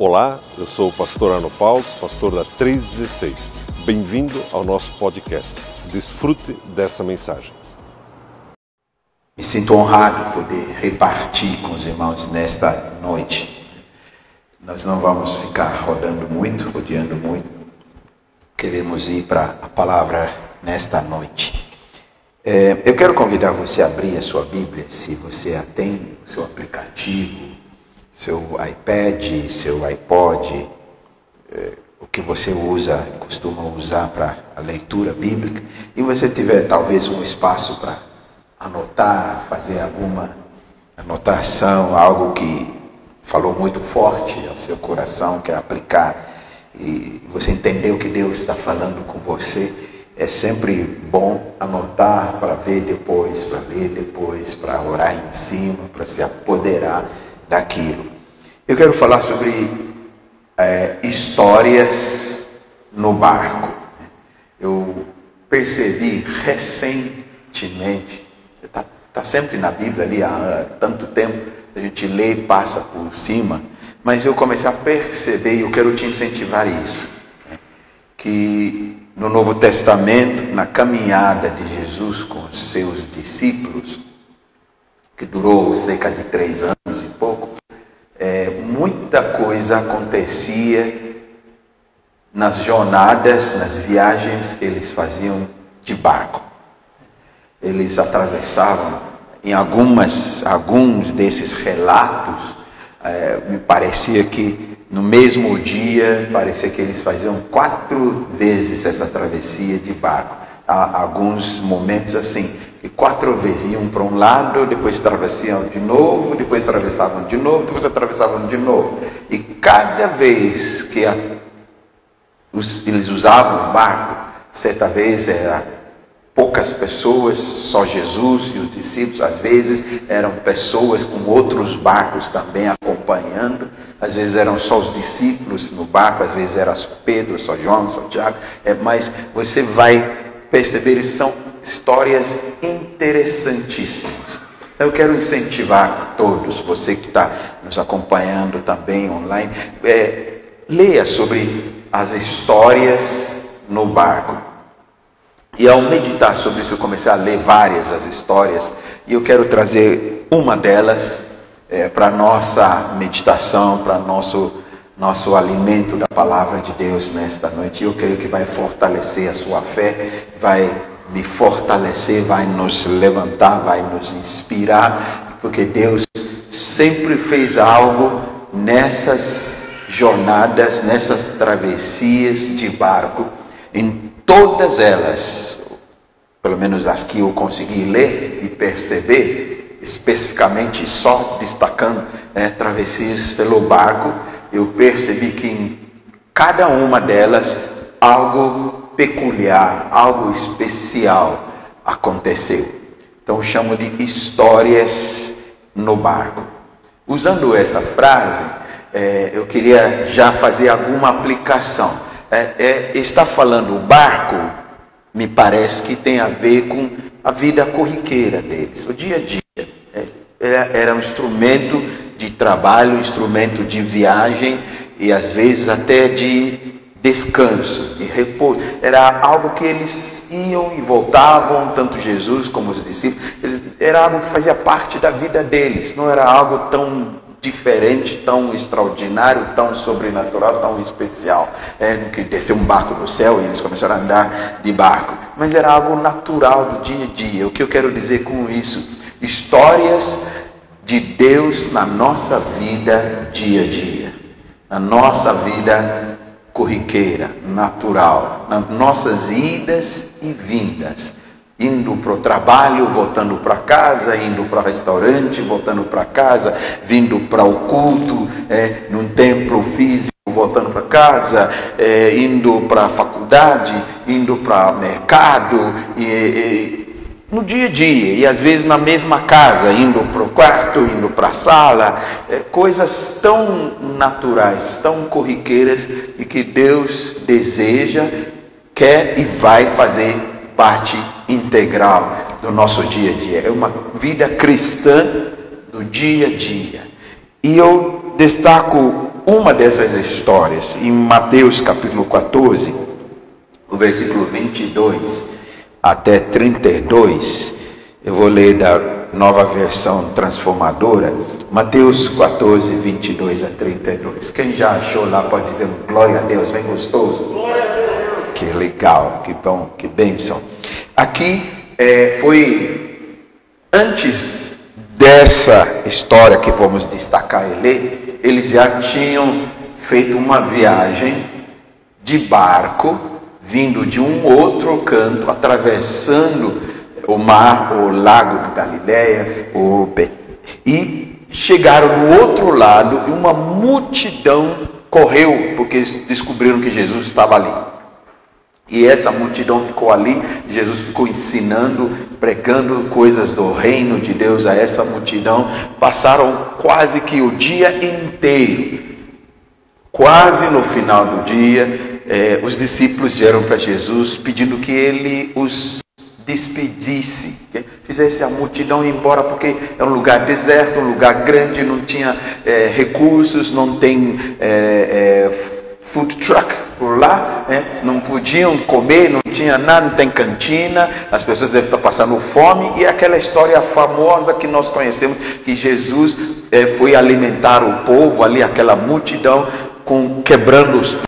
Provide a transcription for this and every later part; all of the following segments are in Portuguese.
Olá, eu sou o pastor Arno Paulo, pastor da 316. Bem-vindo ao nosso podcast. Desfrute dessa mensagem. Me sinto honrado poder repartir com os irmãos nesta noite. Nós não vamos ficar rodando muito, rodeando muito. Queremos ir para a palavra nesta noite. É, eu quero convidar você a abrir a sua Bíblia, se você a tem, seu aplicativo, seu iPad, seu iPod, é, o que você usa, costuma usar para a leitura bíblica, e você tiver talvez um espaço para anotar, fazer alguma anotação, algo que falou muito forte ao seu coração, quer aplicar, e você entendeu que Deus está falando com você, é sempre bom anotar para ver depois, para ler depois, para orar em cima, para se apoderar daquilo. Eu quero falar sobre é, histórias no barco. Eu percebi recentemente, está tá sempre na Bíblia ali há tanto tempo, a gente lê e passa por cima, mas eu comecei a perceber, e eu quero te incentivar isso, né, que no Novo Testamento, na caminhada de Jesus com os seus discípulos, que durou cerca de três anos acontecia nas jornadas, nas viagens que eles faziam de barco. Eles atravessavam, em algumas, alguns desses relatos, é, me parecia que no mesmo dia, parecia que eles faziam quatro vezes essa travessia de barco. Há alguns momentos assim, que quatro vezes iam para um lado, depois atravessavam de novo, depois atravessavam de novo, depois atravessavam de novo. E cada vez que a, os, eles usavam o barco, certa vez era poucas pessoas, só Jesus e os discípulos, às vezes eram pessoas com outros barcos também acompanhando, às vezes eram só os discípulos no barco, às vezes era só Pedro, só João, só Tiago, é, mas você vai perceber, isso são histórias interessantíssimas. Eu quero incentivar todos, você que está nos acompanhando também online, é, leia sobre as histórias no barco. E ao meditar sobre isso, eu comecei a ler várias as histórias, e eu quero trazer uma delas é, para nossa meditação, para nosso nosso alimento da palavra de Deus nesta noite. Eu creio que vai fortalecer a sua fé, vai me fortalecer, vai nos levantar, vai nos inspirar, porque Deus sempre fez algo nessas jornadas, nessas travessias de barco, em todas elas, pelo menos as que eu consegui ler e perceber, especificamente só destacando né, travessias pelo barco, eu percebi que em cada uma delas algo peculiar, algo especial aconteceu. Então chamo de histórias no barco. Usando essa frase, é, eu queria já fazer alguma aplicação. É, é, está falando o barco, me parece que tem a ver com a vida corriqueira deles, o dia a dia. É, era, era um instrumento de trabalho, instrumento de viagem e às vezes até de descanso, de repouso. Era algo que eles iam e voltavam, tanto Jesus como os discípulos. Era algo que fazia parte da vida deles, não era algo tão diferente, tão extraordinário, tão sobrenatural, tão especial, é, que desceu um barco do céu e eles começaram a andar de barco, mas era algo natural do dia a dia. O que eu quero dizer com isso? Histórias de Deus na nossa vida dia a dia, na nossa vida corriqueira, natural, nas nossas idas e vindas, indo para o trabalho, voltando para casa, indo para restaurante, voltando para casa, vindo para o culto, é, num templo físico, voltando para casa, é, indo para a faculdade, indo para o mercado, e, e no dia a dia, e às vezes na mesma casa, indo para o quarto, indo para a sala, é, coisas tão naturais, tão corriqueiras e que Deus deseja, quer e vai fazer parte integral do nosso dia a dia. É uma vida cristã do dia a dia. E eu destaco uma dessas histórias em Mateus capítulo 14, o versículo 22 até 32. Eu vou ler da nova versão transformadora, Mateus 14, 22 a 32. Quem já achou lá pode dizer glória a Deus, bem gostoso. Glória a Deus. Que legal, que bom, que bênção. Aqui é, foi antes dessa história que vamos destacar e ler, eles já tinham feito uma viagem de barco, vindo de um outro canto, atravessando o mar, o lago de Galileia, o e chegaram no outro lado e uma multidão correu porque descobriram que Jesus estava ali. E essa multidão ficou ali, Jesus ficou ensinando, pregando coisas do reino de Deus a essa multidão. Passaram quase que o dia inteiro. Quase no final do dia, eh, os discípulos vieram para Jesus pedindo que ele os despedisse, fizesse a multidão ir embora, porque é um lugar deserto, um lugar grande, não tinha eh, recursos, não tem eh, food truck por lá, né? não podiam comer, não tinha nada, não tem cantina, as pessoas devem estar passando fome, e aquela história famosa que nós conhecemos, que Jesus é, foi alimentar o povo ali, aquela multidão, com quebrando os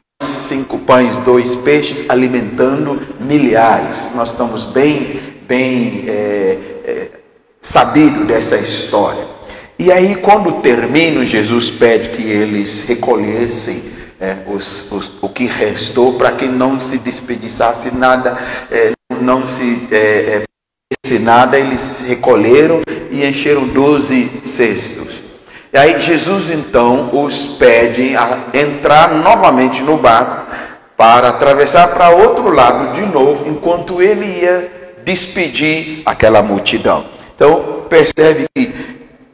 pães, dois peixes, alimentando milhares. Nós estamos bem, bem é, é, sabido dessa história. E aí, quando termina, Jesus pede que eles recolhessem é, os, os, o que restou para que não se desperdiçasse nada, é, não se é, é nada, eles recolheram e encheram doze cestos. E aí Jesus então os pede a entrar novamente no barco para atravessar para outro lado de novo, enquanto ele ia despedir aquela multidão. Então percebe que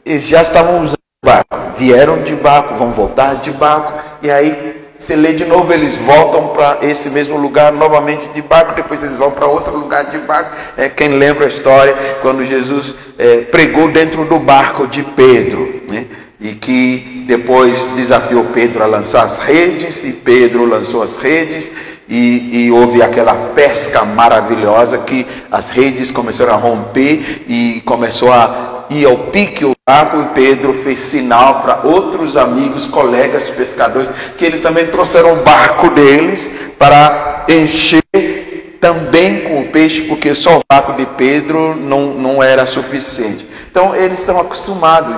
eles já estavam usando barco, vieram de barco, vão voltar de barco, e aí você lê de novo, eles voltam para esse mesmo lugar novamente de barco, depois eles vão para outro lugar de barco. É, quem lembra a história, quando Jesus é, pregou dentro do barco de Pedro, né? E que depois desafiou Pedro a lançar as redes, e Pedro lançou as redes, e, e, houve aquela pesca maravilhosa que as redes começaram a romper e começou a ir ao pique o barco e Pedro fez sinal para outros amigos, colegas pescadores, que eles também trouxeram o barco deles para encher também com o peixe, porque só o barco de Pedro não, não era suficiente. Então eles estão acostumados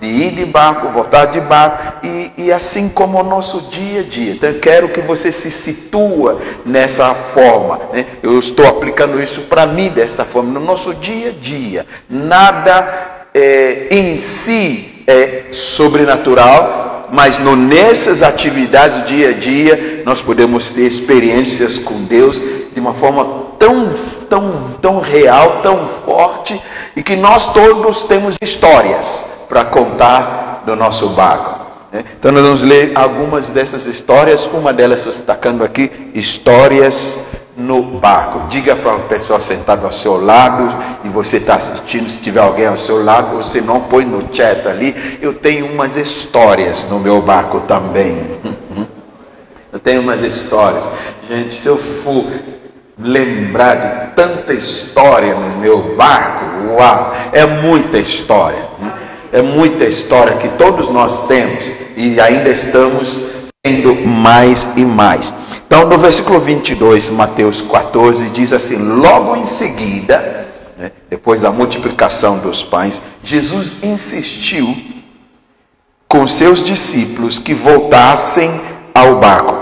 de, de ir de barco, voltar de barco, e, e, assim como o nosso dia a dia. Então eu quero que você se situa nessa forma. Né? Eu estou aplicando isso para mim dessa forma, no nosso dia a dia. Nada é, em si é sobrenatural, mas no, nessas atividades do dia a dia nós podemos ter experiências com Deus de uma forma tão, tão, tão real, tão forte, e que nós todos temos histórias para contar do nosso barco. Né? Então nós vamos ler algumas dessas histórias, uma delas destacando aqui, histórias no barco. Diga para o pessoal sentado ao seu lado e você está assistindo, se tiver alguém ao seu lado, você não põe no chat ali. Eu tenho umas histórias no meu barco também. Eu tenho umas histórias. Gente, se eu for lembrar de tanta história no meu barco, uau, é muita história. Né? É muita história que todos nós temos e ainda estamos tendo mais e mais. Então, no versículo 22, Mateus 14, diz assim: Logo em seguida, né, depois da multiplicação dos pães, Jesus insistiu com seus discípulos que voltassem ao barco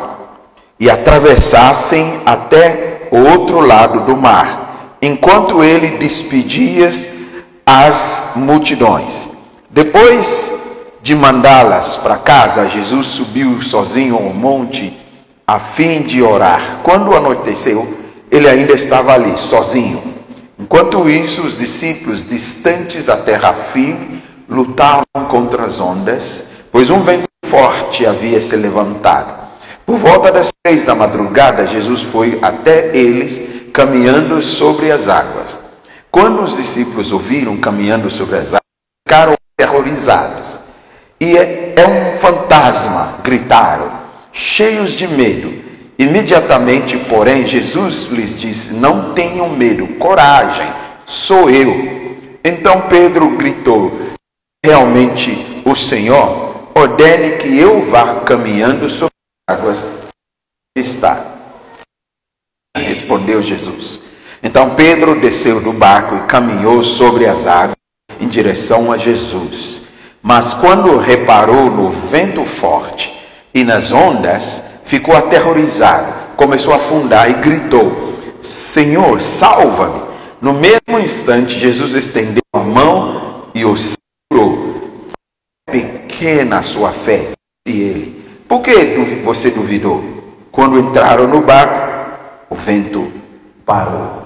e atravessassem até outro lado do mar, enquanto ele despedia as multidões. Depois de mandá-las para casa, Jesus subiu sozinho ao monte a fim de orar. Quando anoiteceu, ele ainda estava ali, sozinho. Enquanto isso, os discípulos, distantes da terra firme, lutavam contra as ondas, pois um vento forte havia se levantado. Por volta das três da madrugada, Jesus foi até eles, caminhando sobre as águas. Quando os discípulos ouviram caminhando sobre as águas, ficaram terrorizados e é, é um fantasma, gritaram, cheios de medo. Imediatamente, porém, Jesus lhes disse: Não tenham medo, coragem, sou eu. Então Pedro gritou: Realmente o Senhor ordene que eu vá caminhando sobre as águas. Está. Respondeu Jesus. Então Pedro desceu do barco e caminhou sobre as águas em direção a Jesus. Mas quando reparou no vento forte e nas ondas, ficou aterrorizado, começou a afundar e gritou: Senhor, salva-me! No mesmo instante, Jesus estendeu a mão e o segurou. Pequena a sua fé, disse ele. Por que você duvidou? Quando entraram no barco, o vento parou.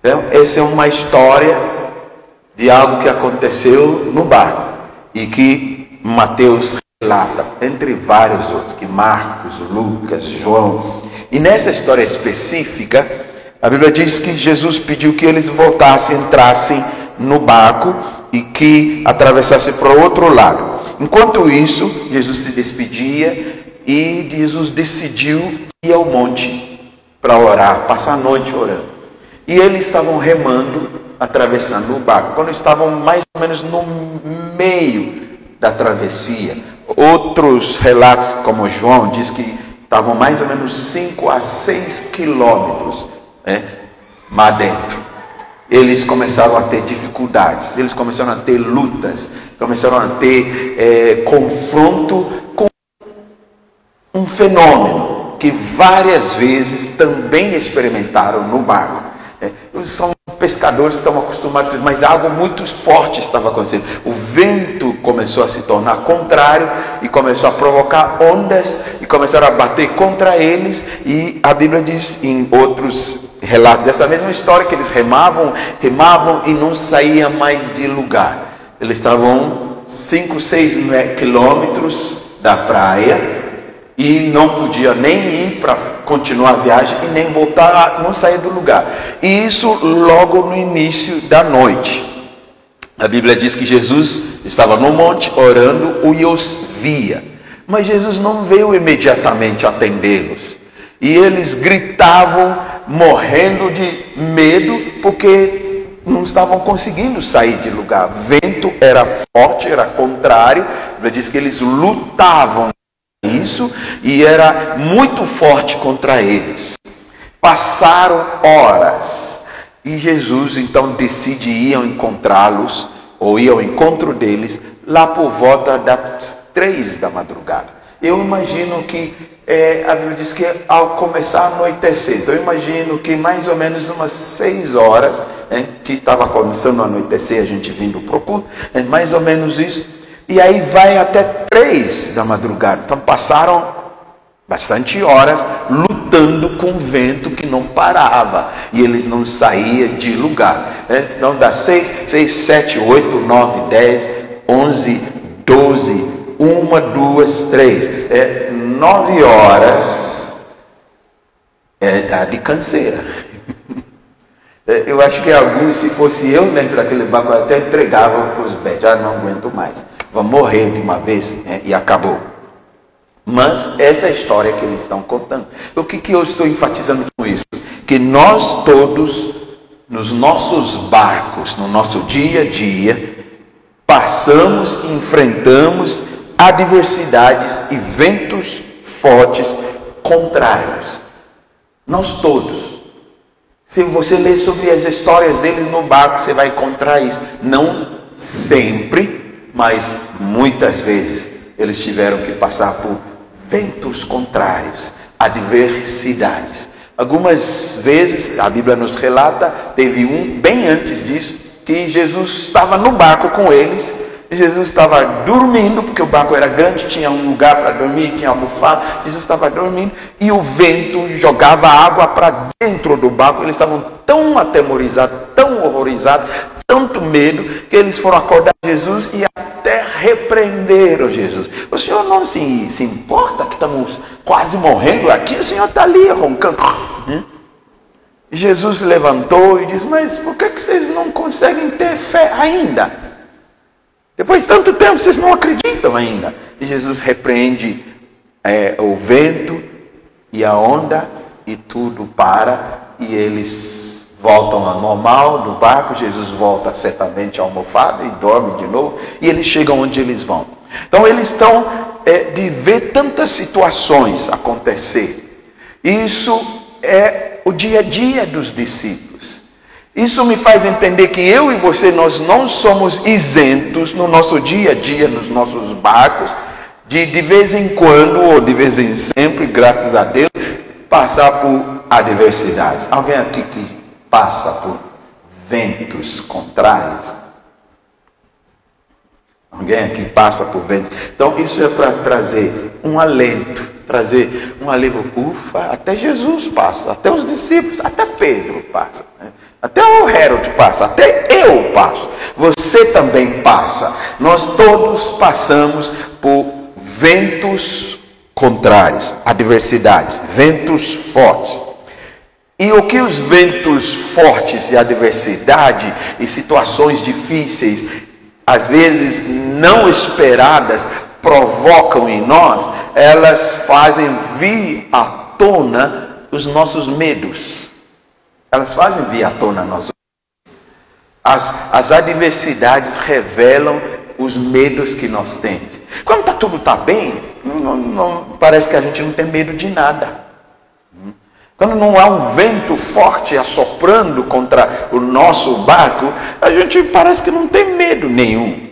Então, essa é uma história de algo que aconteceu no barco e que Mateus relata, entre vários outros, que Marcos, Lucas, João. E nessa história específica, a Bíblia diz que Jesus pediu que eles voltassem, entrassem no barco e que atravessassem para o outro lado. Enquanto isso, Jesus se despedia e Jesus decidiu ir ao monte para orar, passar a noite orando. E eles estavam remando, atravessando o barco. Quando estavam mais ou menos no meio da travessia, outros relatos, como João, diz que estavam mais ou menos 5 a 6 quilômetros né, lá dentro. Eles começaram a ter dificuldades, eles começaram a ter lutas, começaram a ter é, confronto com um fenômeno que várias vezes também experimentaram no barco. É, são pescadores que estão acostumados com isso, mas algo muito forte estava acontecendo. O vento começou a se tornar contrário e começou a provocar ondas e começaram a bater contra eles. E a Bíblia diz em outros relatos dessa mesma história que eles remavam, remavam e não saía mais de lugar. Eles estavam 5, 6 quilômetros da praia e não podia nem ir para continuar a viagem e nem voltar, não sair do lugar. E isso logo no início da noite. A Bíblia diz que Jesus estava no monte orando e os via. Mas Jesus não veio imediatamente atendê-los. E eles gritavam, morrendo de medo, porque não estavam conseguindo sair de lugar. Vento era forte, era contrário. A Bíblia diz que eles lutavam isso e era muito forte contra eles. Passaram horas e Jesus então decide ir encontrá-los ou ir ao encontro deles lá por volta das três da madrugada. Eu imagino que é, a Bíblia diz que ao começar a anoitecer, então eu imagino que mais ou menos umas seis horas, né, que estava começando a anoitecer, a gente vindo para o culto, é mais ou menos isso e aí vai até três da madrugada. Então passaram bastante horas lutando com o vento que não parava e eles não saíam de lugar. Né? Então dá seis, seis, sete, oito, nove, dez, onze, doze, uma, duas, três, é, nove horas é, de canseira. É, eu acho que alguns, se fosse eu dentro daquele barco, eu até entregava para os betos, já não aguento mais vão morrer de uma vez né? e acabou. Mas essa é a história que eles estão contando. O que, que eu estou enfatizando com isso? Que nós todos, nos nossos barcos, no nosso dia a dia, passamos e enfrentamos adversidades e ventos fortes contrários. Nós todos. Se você ler sobre as histórias deles no barco, você vai encontrar isso. Não sempre, mas muitas vezes eles tiveram que passar por ventos contrários, adversidades. Algumas vezes, a Bíblia nos relata, teve um bem antes disso, que Jesus estava no barco com eles Jesus estava dormindo, porque o barco era grande, tinha um lugar para dormir, tinha almofada. Jesus estava dormindo e o vento jogava água para dentro do barco. Eles estavam tão atemorizados, tão horrorizados, tanto medo, que eles foram acordar Jesus e até repreenderam Jesus. O Senhor não se, se importa que estamos quase morrendo aqui, o Senhor está ali roncando. Hum? Jesus levantou e disse: Mas por que, que vocês não conseguem ter fé ainda? Depois de tanto tempo, vocês não acreditam ainda. E Jesus repreende é, o vento e a onda e tudo para e eles voltam ao normal no barco. Jesus volta certamente à almofada e dorme de novo e eles chegam onde eles vão. Então eles estão é, de ver tantas situações acontecer. Isso é o dia a dia dos discípulos. Isso me faz entender que eu e você nós não somos isentos no nosso dia a dia, nos nossos barcos, de de vez em quando ou de vez em sempre, graças a Deus, passar por adversidades. Alguém aqui que passa por ventos contrários? Alguém aqui passa por ventos. Então, isso é para trazer um alento, trazer um alívio. Ufa, até Jesus passa, até os discípulos, até Pedro passa, né? até o Herod passa, até eu passo. Você também passa. Nós todos passamos por ventos contrários, adversidades, ventos fortes. E o que os ventos fortes e adversidade e situações difíceis, às vezes não esperadas, provocam em nós, elas fazem vir à tona os nossos medos. Elas fazem vir à tona nossos as, as adversidades revelam os medos que nós temos. Quando tá, tudo está bem, não, não, parece que a gente não tem medo de nada. Quando não há um vento forte assoprando contra o nosso barco, a gente parece que não tem medo nenhum.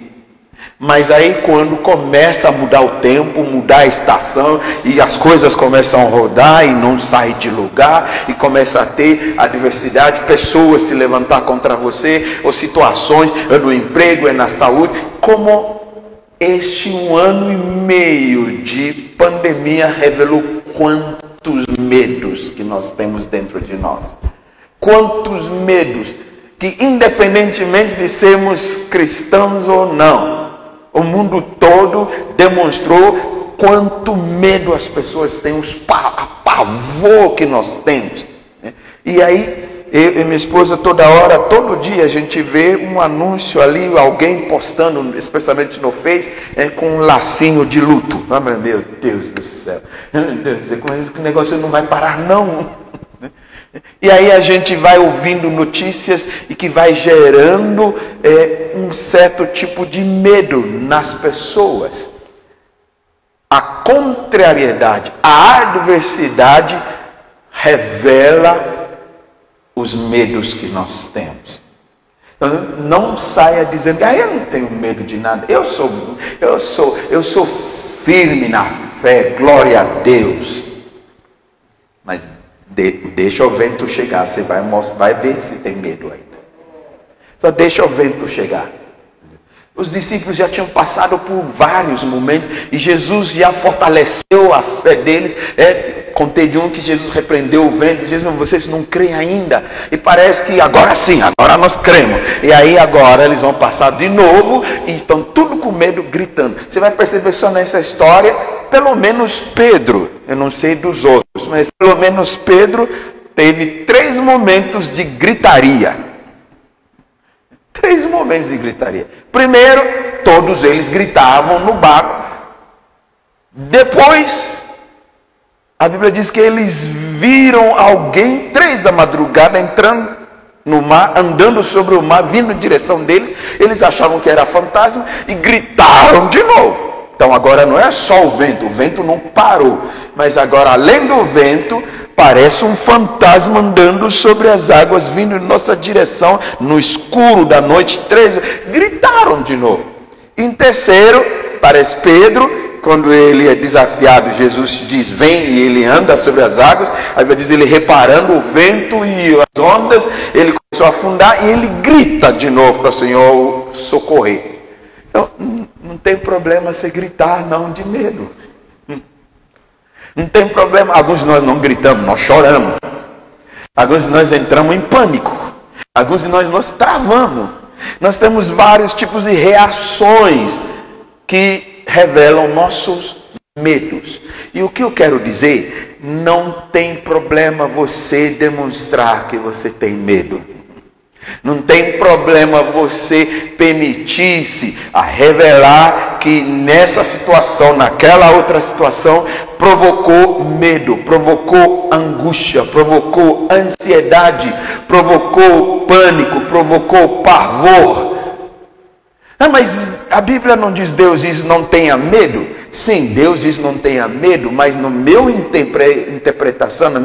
Mas aí quando começa a mudar o tempo, mudar a estação e as coisas começam a rodar e não sai de lugar e começa a ter adversidade, pessoas se levantar contra você, ou situações, é no emprego, é na saúde, como este um ano e meio de pandemia revelou quantos medos que nós temos dentro de nós. Quantos medos que independentemente de sermos cristãos ou não, o mundo todo demonstrou quanto medo as pessoas têm, os pavor que nós temos. Né? E aí, eu e minha esposa, toda hora, todo dia, a gente vê um anúncio ali, alguém postando, especialmente no Face, é, com um lacinho de luto. Ah, meu Deus do céu, meu Deus, esse negócio não vai parar, não. E aí a gente vai ouvindo notícias e que vai gerando é, um certo tipo de medo nas pessoas. A contrariedade, a adversidade revela os medos que nós temos. Então, não saia dizendo, ah, eu não tenho medo de nada. Eu sou, eu sou, eu sou firme na fé, glória a Deus. Mas de, deixa o vento chegar, você vai, vai ver se tem medo ainda. Só deixa o vento chegar. Os discípulos já tinham passado por vários momentos e Jesus já fortaleceu a fé deles. É, contei de um que Jesus repreendeu o vento. Jesus, vocês não creem ainda. E parece que agora sim, agora nós cremos. E aí agora eles vão passar de novo e estão tudo com medo, gritando. Você vai perceber só nessa história, pelo menos Pedro, eu não sei dos outros, mas pelo menos Pedro teve três momentos de gritaria. Três momentos de gritaria. Primeiro, todos eles gritavam no barco. Depois, a Bíblia diz que eles viram alguém, três da madrugada, entrando no mar, andando sobre o mar, vindo em direção deles. Eles achavam que era fantasma e gritaram de novo. Então agora não é só o vento, o vento não parou, mas agora além do vento, Parece um fantasma andando sobre as águas, vindo em nossa direção, no escuro da noite. Três gritaram de novo. Em terceiro, parece Pedro, quando ele é desafiado, Jesus diz: Vem, e ele anda sobre as águas. Aí vai dizer: ele reparando o vento e as ondas, ele começou a afundar e ele grita de novo para o Senhor socorrer. Então, não tem problema você gritar, não, de medo. Não tem problema. Alguns de nós não gritamos, nós choramos. Alguns de nós entramos em pânico. Alguns de nós nós travamos. Nós temos vários tipos de reações que revelam nossos medos. E o que eu quero dizer, não tem problema você demonstrar que você tem medo. Não tem problema você permitir-se a revelar que nessa situação, naquela outra situação, provocou medo, provocou angústia, provocou ansiedade, provocou pânico, provocou pavor. Ah, mas a Bíblia não diz Deus diz não tenha medo. Sim, Deus diz não tenha medo, mas no meu interpretação, no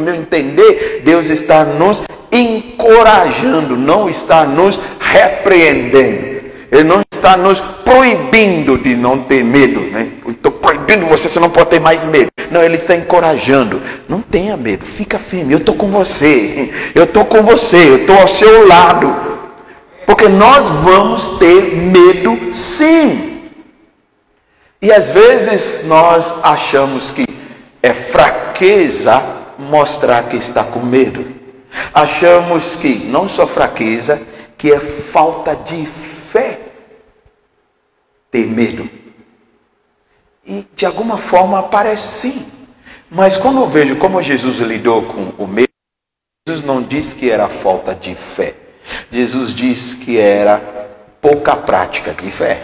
meu entender, Deus está nos encorajando, não está nos repreendendo. Ele não está nos proibindo de não ter medo. Né? Estou proibindo você, você não pode ter mais medo. Não, ele está encorajando. Não tenha medo, fica firme. Eu estou com você. Eu estou com você. Eu estou ao seu lado. Porque nós vamos ter medo sim. E às vezes nós achamos que é fraqueza mostrar que está com medo. Achamos que não só fraqueza, que é falta de fé ter medo. E de alguma forma parece sim. Mas quando eu vejo como Jesus lidou com o medo, Jesus não diz que era falta de fé. Jesus diz que era pouca prática de fé.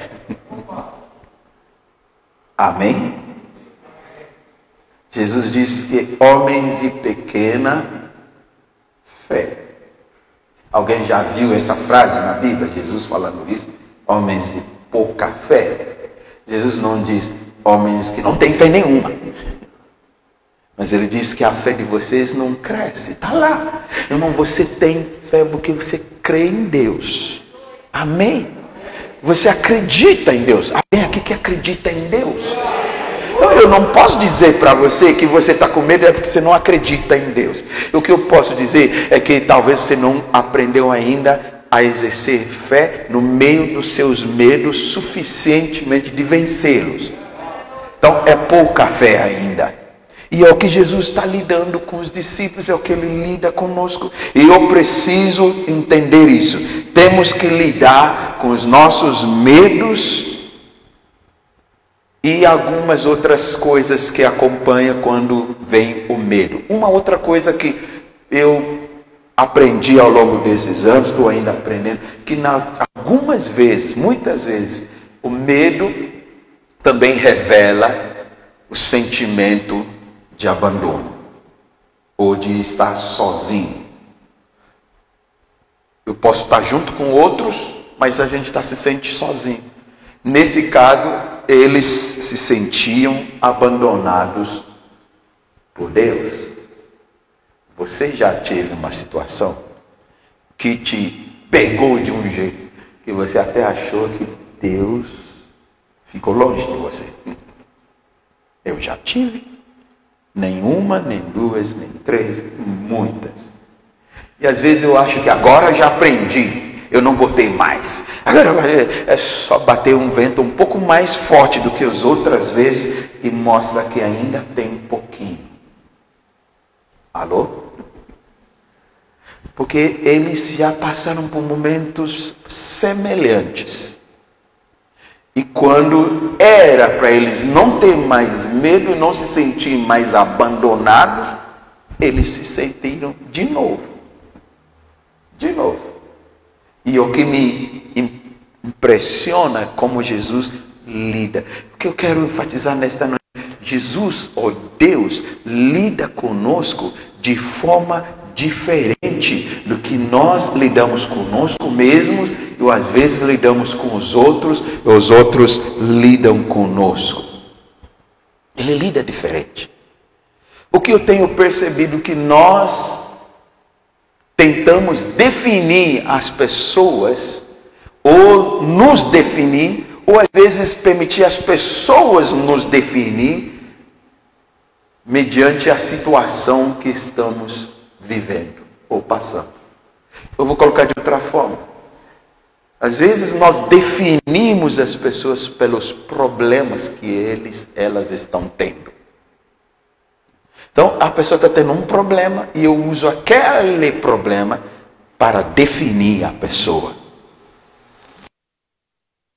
Amém? Jesus diz que homens de pequena fé. Alguém já viu essa frase na Bíblia? Jesus falando isso? Homens de pouca fé. Jesus não diz homens que não têm fé nenhuma. Mas ele diz que a fé de vocês não cresce. Está lá. Irmão, você tem fé porque você crê em Deus. Amém? Você acredita em Deus. Alguém aqui que acredita em Deus? Então eu não posso dizer para você que você está com medo é porque você não acredita em Deus. O que eu posso dizer é que talvez você não aprendeu ainda a exercer fé no meio dos seus medos suficientemente de vencê-los. Então é pouca fé ainda. E é o que Jesus está lidando com os discípulos, é o que ele lida conosco. E eu preciso entender isso. Temos que lidar com os nossos medos e algumas outras coisas que acompanham quando vem o medo. Uma outra coisa que eu aprendi ao longo desses anos, estou ainda aprendendo, que na, algumas vezes, muitas vezes, o medo também revela o sentimento de abandono ou de estar sozinho. Eu posso estar junto com outros, mas a gente está se sente sozinho. Nesse caso, eles se sentiam abandonados por Deus. Você já teve uma situação que te pegou de um jeito que você até achou que Deus ficou longe de você? Eu já tive. Nenhuma, nem duas, nem três, muitas. E às vezes eu acho que agora já aprendi eu não vou ter mais. Agora é só bater um vento um pouco mais forte do que as outras vezes e mostra que ainda tem um pouquinho. Alô? Porque eles já passaram por momentos semelhantes. E quando era para eles não ter mais medo e não se sentir mais abandonados, eles se sentiram de novo. De novo. E o que me impressiona é como Jesus lida. O que eu quero enfatizar nesta noite, Jesus, ou oh Deus, lida conosco de forma diferente do que nós lidamos conosco mesmos e às vezes lidamos com os outros e os outros lidam conosco. Ele lida diferente. O que eu tenho percebido que nós tentamos definir as pessoas, ou nos definir, ou às vezes permitir as pessoas nos definir, mediante a situação que estamos vivendo ou passando. Eu vou colocar de outra forma. Às vezes nós definimos as pessoas pelos problemas que eles, elas estão tendo. Então, a pessoa está tendo um problema e eu uso aquele problema para definir a pessoa.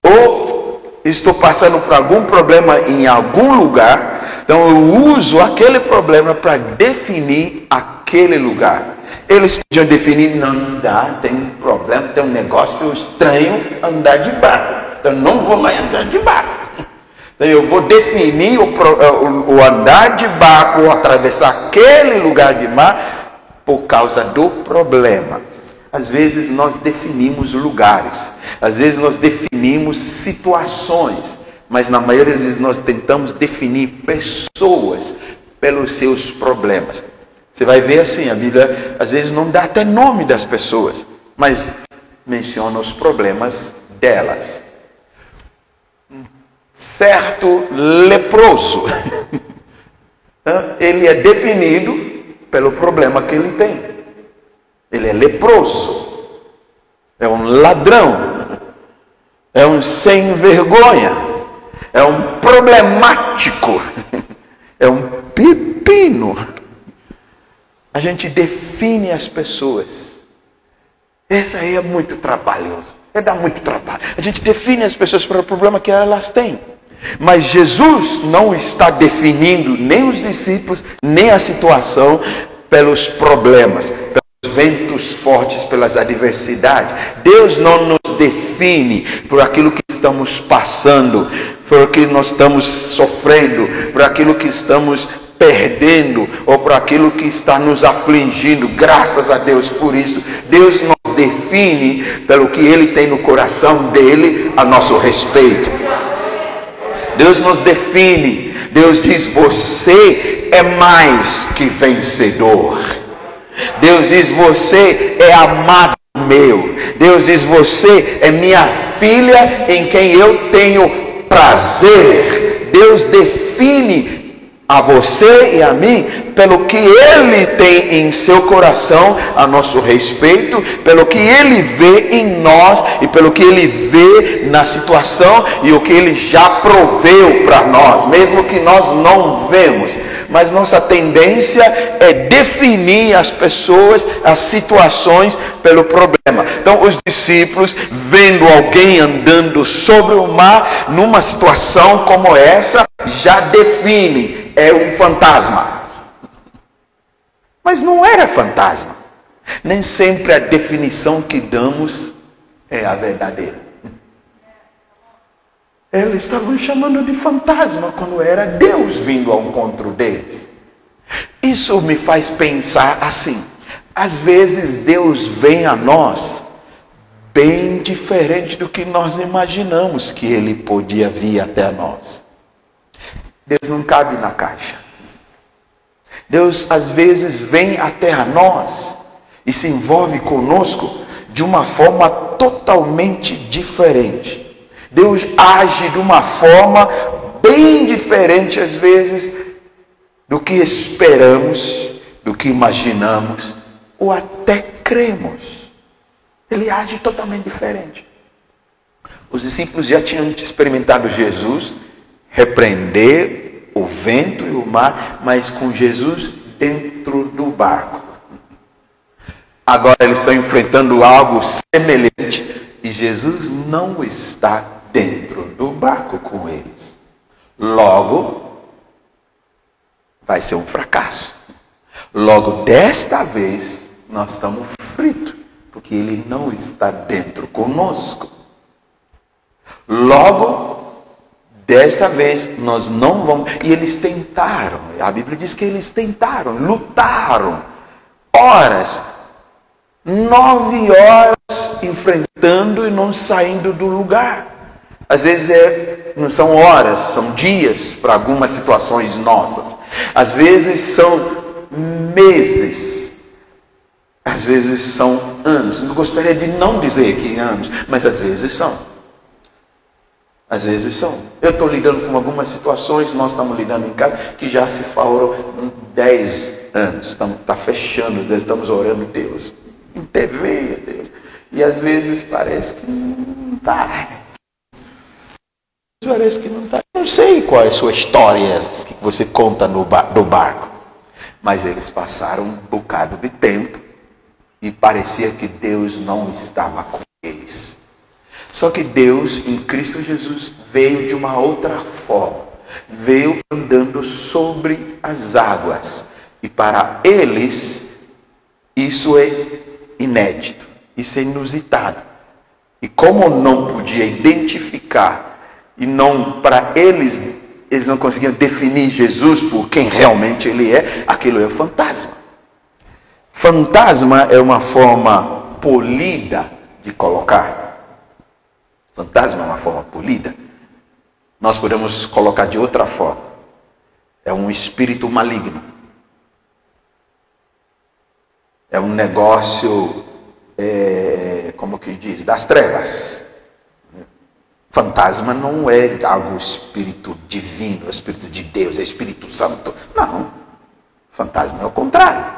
Ou estou passando por algum problema em algum lugar, então eu uso aquele problema para definir aquele lugar. Eles podiam definir, não dá, tem um problema, tem um negócio estranho andar de barco. Então não vou mais andar de barco. Então eu vou definir o, o, o andar de barco ou atravessar aquele lugar de mar por causa do problema. Às vezes nós definimos lugares, às vezes nós definimos situações, mas na maioria das vezes nós tentamos definir pessoas pelos seus problemas. Você vai ver assim, a Bíblia às vezes não dá até nome das pessoas, mas menciona os problemas delas. Certo leproso, ele é definido pelo problema que ele tem. Ele é leproso, é um ladrão, é um sem vergonha, é um problemático, é um pepino. A gente define as pessoas. Esse aí é muito trabalhoso. É dar muito trabalho. A gente define as pessoas para o problema que elas têm. Mas Jesus não está definindo nem os discípulos, nem a situação pelos problemas, pelos ventos fortes, pelas adversidades. Deus não nos define por aquilo que estamos passando, por aquilo que nós estamos sofrendo, por aquilo que estamos perdendo ou por aquilo que está nos afligindo. Graças a Deus por isso. Deus nos define pelo que Ele tem no coração dele a nosso respeito. Deus nos define. Deus diz: Você é mais que vencedor. Deus diz: Você é amado meu. Deus diz: Você é minha filha em quem eu tenho prazer. Deus define a você e a mim pelo que Ele tem em seu coração a nosso respeito, pelo que Ele vê em nós e pelo que Ele vê na situação e o que Ele já proveu para nós, mesmo que nós não vemos. Mas nossa tendência é definir as pessoas, as situações pelo problema. Então, os discípulos, vendo alguém andando sobre o mar, numa situação como essa, já definem é um fantasma. Mas não era fantasma. Nem sempre a definição que damos é a verdadeira. Eles estavam chamando de fantasma quando era Deus vindo ao encontro deles. Isso me faz pensar assim: às vezes Deus vem a nós bem diferente do que nós imaginamos que Ele podia vir até nós. Deus não cabe na caixa. Deus às vezes vem até a nós e se envolve conosco de uma forma totalmente diferente. Deus age de uma forma bem diferente às vezes do que esperamos, do que imaginamos ou até cremos. Ele age totalmente diferente. Os discípulos já tinham experimentado Jesus repreender o vento e o mar, mas com Jesus dentro do barco. Agora eles estão enfrentando algo semelhante e Jesus não está dentro do barco com eles. Logo, vai ser um fracasso. Logo, desta vez, nós estamos fritos, porque ele não está dentro conosco. Logo, Dessa vez nós não vamos. E eles tentaram. A Bíblia diz que eles tentaram, lutaram. Horas. Nove horas enfrentando e não saindo do lugar. Às vezes é, não são horas, são dias para algumas situações nossas. Às vezes são meses. Às vezes são anos. Eu gostaria de não dizer que anos, mas às vezes são. Às vezes são. Eu estou lidando com algumas situações, nós estamos lidando em casa, que já se foram 10 anos. Estamos tá fechando, estamos orando, Deus. TV, Deus. E às vezes parece que não está. Parece que não está. Não sei qual é a sua história que você conta no bar, do barco. Mas eles passaram um bocado de tempo e parecia que Deus não estava com. Só que Deus, em Cristo Jesus, veio de uma outra forma. Veio andando sobre as águas. E para eles Isso é inédito, isso é inusitado. E como não podia identificar e não para eles eles não conseguiam definir Jesus por quem realmente ele é, aquilo é um fantasma. Fantasma é uma forma polida de colocar. Fantasma é uma forma polida. Nós podemos colocar de outra forma. É um espírito maligno. É um negócio, é, como que diz, das trevas. Fantasma não é algo espírito divino, é espírito de Deus, é Espírito Santo. Não. Fantasma é o contrário.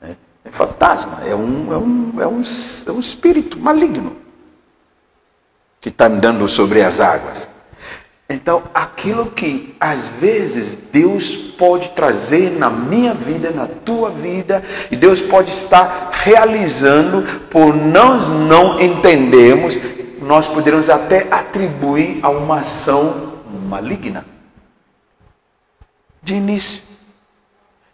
É, é fantasma, é um, é, um, é, um, é um espírito maligno que está andando sobre as águas. Então, aquilo que às vezes Deus pode trazer na minha vida, na tua vida, e Deus pode estar realizando por nós não entendermos, nós poderíamos até atribuir a uma ação maligna. De início.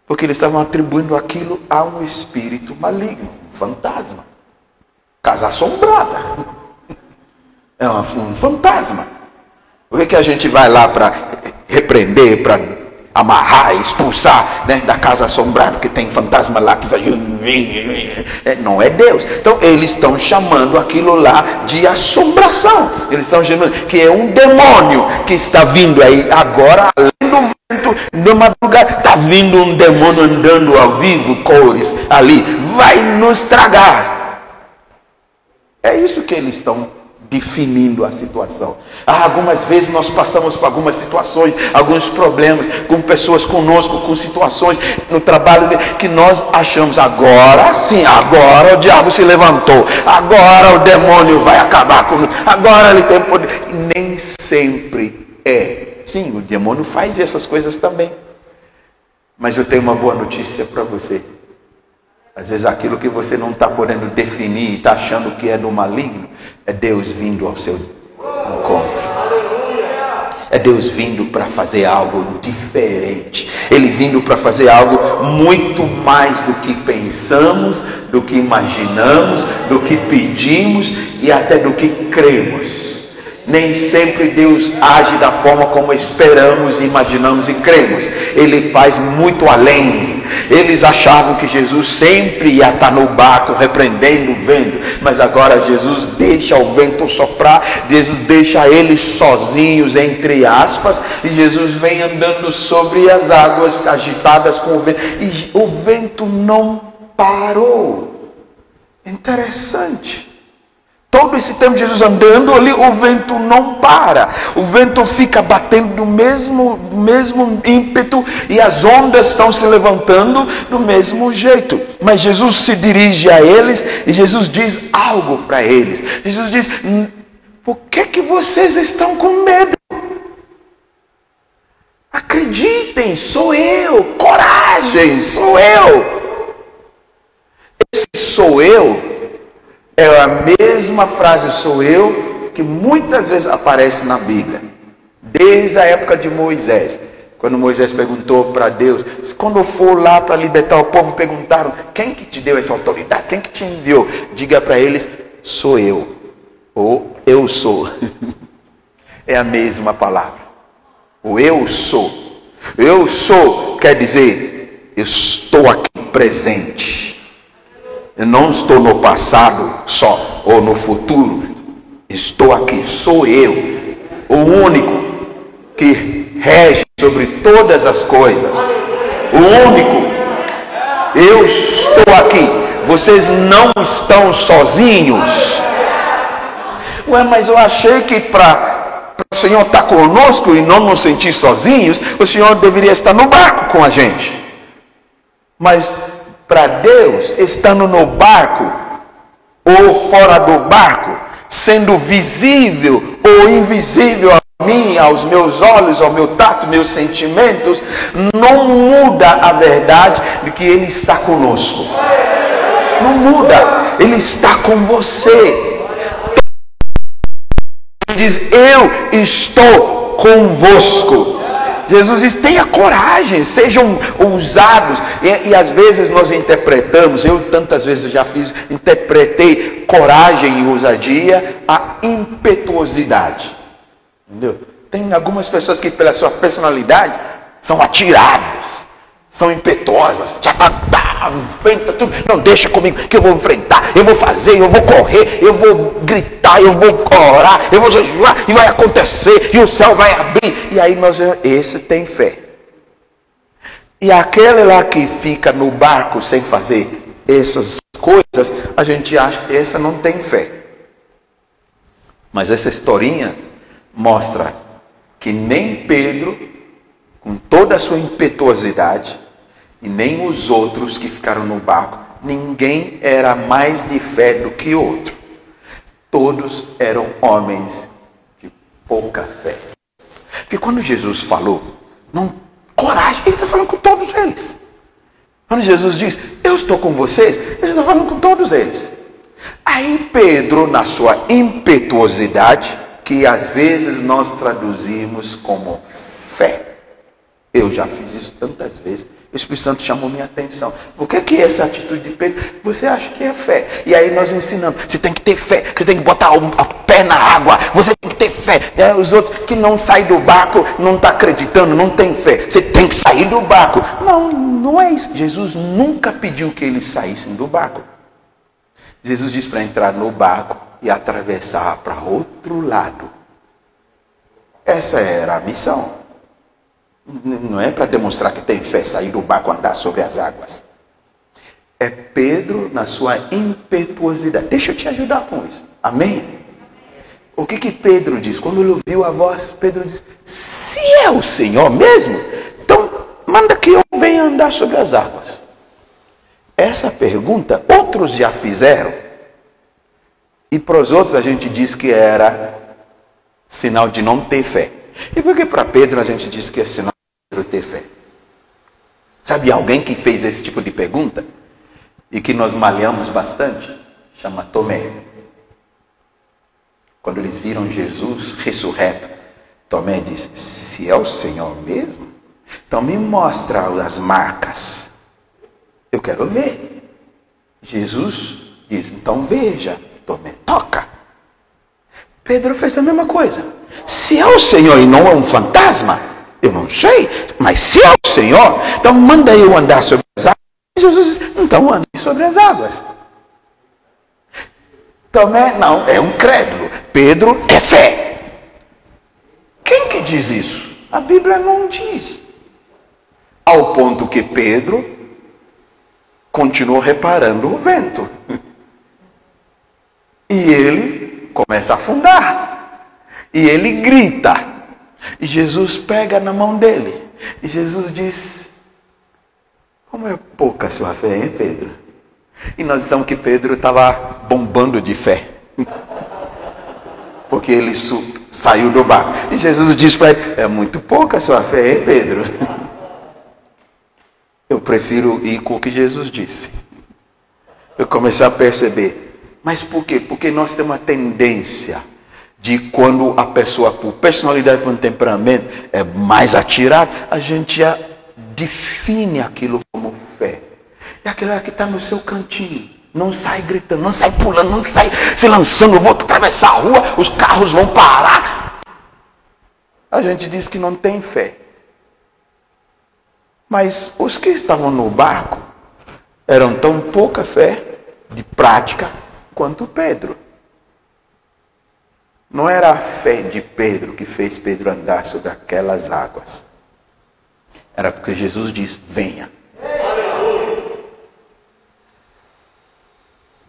Porque eles estavam atribuindo aquilo a um espírito maligno, um fantasma. Casa assombrada. É um fantasma. Por que, que a gente vai lá para repreender, para amarrar, expulsar né, da casa assombrada, que tem fantasma lá que vai. É, não é Deus. Então eles estão chamando aquilo lá de assombração. Eles estão chamando que é um demônio que está vindo aí agora, além do vento, de madrugada, está vindo um demônio andando ao vivo, cores ali, vai nos tragar. É isso que eles estão definindo a situação. Algumas vezes nós passamos por algumas situações, alguns problemas com pessoas conosco, com situações no trabalho que nós achamos agora sim, agora o diabo se levantou, agora o demônio vai acabar comigo, agora ele tem poder. Nem sempre é. Sim, o demônio faz essas coisas também. Mas eu tenho uma boa notícia para você. Às vezes aquilo que você não está podendo definir, está achando que é do maligno, é Deus vindo ao seu encontro. É Deus vindo para fazer algo diferente. Ele vindo para fazer algo muito mais do que pensamos, do que imaginamos, do que pedimos e até do que cremos. Nem sempre Deus age da forma como esperamos, imaginamos e cremos. Ele faz muito além. Eles achavam que Jesus sempre ia estar no barco repreendendo o vento, mas agora Jesus deixa o vento soprar, Jesus deixa eles sozinhos, entre aspas, e Jesus vem andando sobre as águas agitadas com o vento, e o vento não parou. Interessante. Todo esse tempo Jesus andando ali, o vento não para. O vento fica batendo do mesmo, mesmo ímpeto e as ondas estão se levantando do mesmo jeito. Mas Jesus se dirige a eles e Jesus diz algo para eles. Jesus diz: Por que, que vocês estão com medo? Acreditem, sou eu. Coragem, sou eu. Esse sou eu é a mesma frase sou eu que muitas vezes aparece na Bíblia, desde a época de Moisés. Quando Moisés perguntou para Deus, quando eu for lá para libertar o povo, perguntaram: quem que te deu essa autoridade? Quem que te enviou? Diga para eles: sou eu. Ou eu sou. é a mesma palavra. O eu sou. Eu sou quer dizer, estou aqui presente. Eu não estou no passado só ou no futuro. Estou aqui, sou eu, o único que rege sobre todas as coisas. O único. Eu estou aqui. Vocês não estão sozinhos. Ué, mas eu achei que para o Senhor estar conosco e não nos sentir sozinhos, o Senhor deveria estar no barco com a gente. Mas para Deus, estando no barco ou fora do barco, sendo visível ou invisível a mim, aos meus olhos, ao meu tato, meus sentimentos, não muda a verdade de que Ele está conosco. Não muda, Ele está com você. Ele diz: Eu estou convosco. Jesus diz: tenha coragem, sejam ousados. E, e às vezes nós interpretamos, eu tantas vezes já fiz, interpretei coragem e ousadia a impetuosidade. Entendeu? Tem algumas pessoas que, pela sua personalidade, são atiradas, são impetuosas, já enfrenta tudo. Não, deixa comigo que eu vou enfrentar, eu vou fazer, eu vou correr, eu vou gritar, eu vou orar, eu vou jejuar, e vai acontecer, e o céu vai abrir. E aí nós, esse tem fé. E aquele lá que fica no barco sem fazer essas coisas, a gente acha que essa não tem fé. Mas essa historinha mostra que nem Pedro, com toda a sua impetuosidade, e nem os outros que ficaram no barco, ninguém era mais de fé do que outro. Todos eram homens de pouca fé. Porque quando Jesus falou, não, coragem, ele está falando com todos eles. Quando Jesus diz, eu estou com vocês, ele está falando com todos eles. Aí Pedro, na sua impetuosidade, que às vezes nós traduzimos como fé. Eu já fiz isso tantas vezes. O Espírito Santo chamou minha atenção. O que é, que é essa atitude de Pedro? Você acha que é fé. E aí nós ensinamos. Você tem que ter fé. Você tem que botar o pé na água. Você tem que ter fé. Os outros que não saem do barco, não estão tá acreditando, não tem fé. Você tem que sair do barco. Não, não é isso. Jesus nunca pediu que eles saíssem do barco. Jesus disse para entrar no barco e atravessar para outro lado. Essa era a missão. Não é para demonstrar que tem fé sair do barco andar sobre as águas. É Pedro na sua impetuosidade. Deixa eu te ajudar com isso. Amém? O que que Pedro diz? Quando ele ouviu a voz, Pedro diz: Se é o Senhor mesmo, então manda que eu venha andar sobre as águas. Essa pergunta outros já fizeram. E para os outros a gente diz que era sinal de não ter fé. E por que para Pedro a gente diz que é sinal de ter fé? Sabe alguém que fez esse tipo de pergunta? E que nós malhamos bastante? Chama Tomé. Quando eles viram Jesus ressurreto, Tomé disse: Se é o Senhor mesmo, então me mostra as marcas. Eu quero ver. Jesus diz: Então veja, Tomé, toca. Pedro fez a mesma coisa. Se é o Senhor e não é um fantasma, eu não sei, mas se é o Senhor, então manda eu andar sobre as águas. Jesus disse, então ande sobre as águas. Tomé não, é um crédulo. Pedro é fé. Quem que diz isso? A Bíblia não diz. Ao ponto que Pedro continuou reparando o vento. E ele começa a afundar. E ele grita. E Jesus pega na mão dele. E Jesus diz: Como é pouca a sua fé, hein, Pedro? E nós dizemos que Pedro estava bombando de fé. Porque ele saiu do barco. E Jesus diz para ele: É muito pouca a sua fé, hein, Pedro? Eu prefiro ir com o que Jesus disse. Eu comecei a perceber. Mas por quê? Porque nós temos uma tendência de quando a pessoa, por personalidade, por temperamento, é mais atirada, a gente já define aquilo como fé. É aquela que está no seu cantinho. Não sai gritando, não sai pulando, não sai se lançando, vou atravessar a rua, os carros vão parar. A gente diz que não tem fé. Mas os que estavam no barco eram tão pouca fé de prática quanto Pedro. Não era a fé de Pedro que fez Pedro andar sobre aquelas águas. Era porque Jesus disse: venha.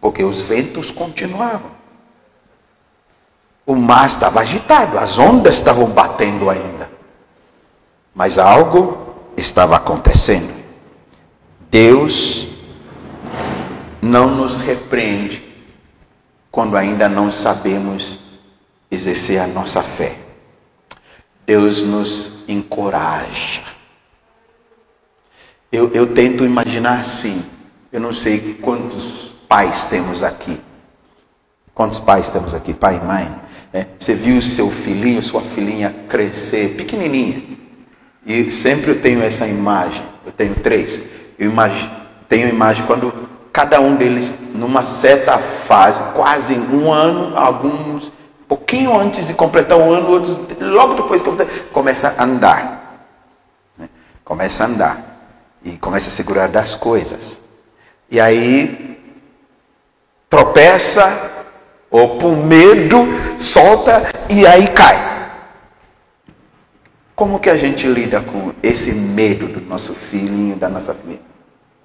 Porque os ventos continuavam. O mar estava agitado, as ondas estavam batendo ainda. Mas algo estava acontecendo. Deus não nos repreende quando ainda não sabemos exercer a nossa fé. Deus nos encoraja. Eu, eu tento imaginar assim. Eu não sei quantos pais temos aqui. Quantos pais temos aqui? Pai e mãe. Né? Você viu seu filhinho, sua filhinha crescer pequenininha. E sempre eu tenho essa imagem, eu tenho três. Eu imagine, tenho imagem quando cada um deles, numa certa fase, quase um ano, alguns, pouquinho antes de completar um ano, logo depois de completar, começa a andar. Né? Começa a andar. E começa a segurar das coisas. E aí tropeça, ou por medo, solta e aí cai. Como que a gente lida com esse medo do nosso filhinho, da nossa filha?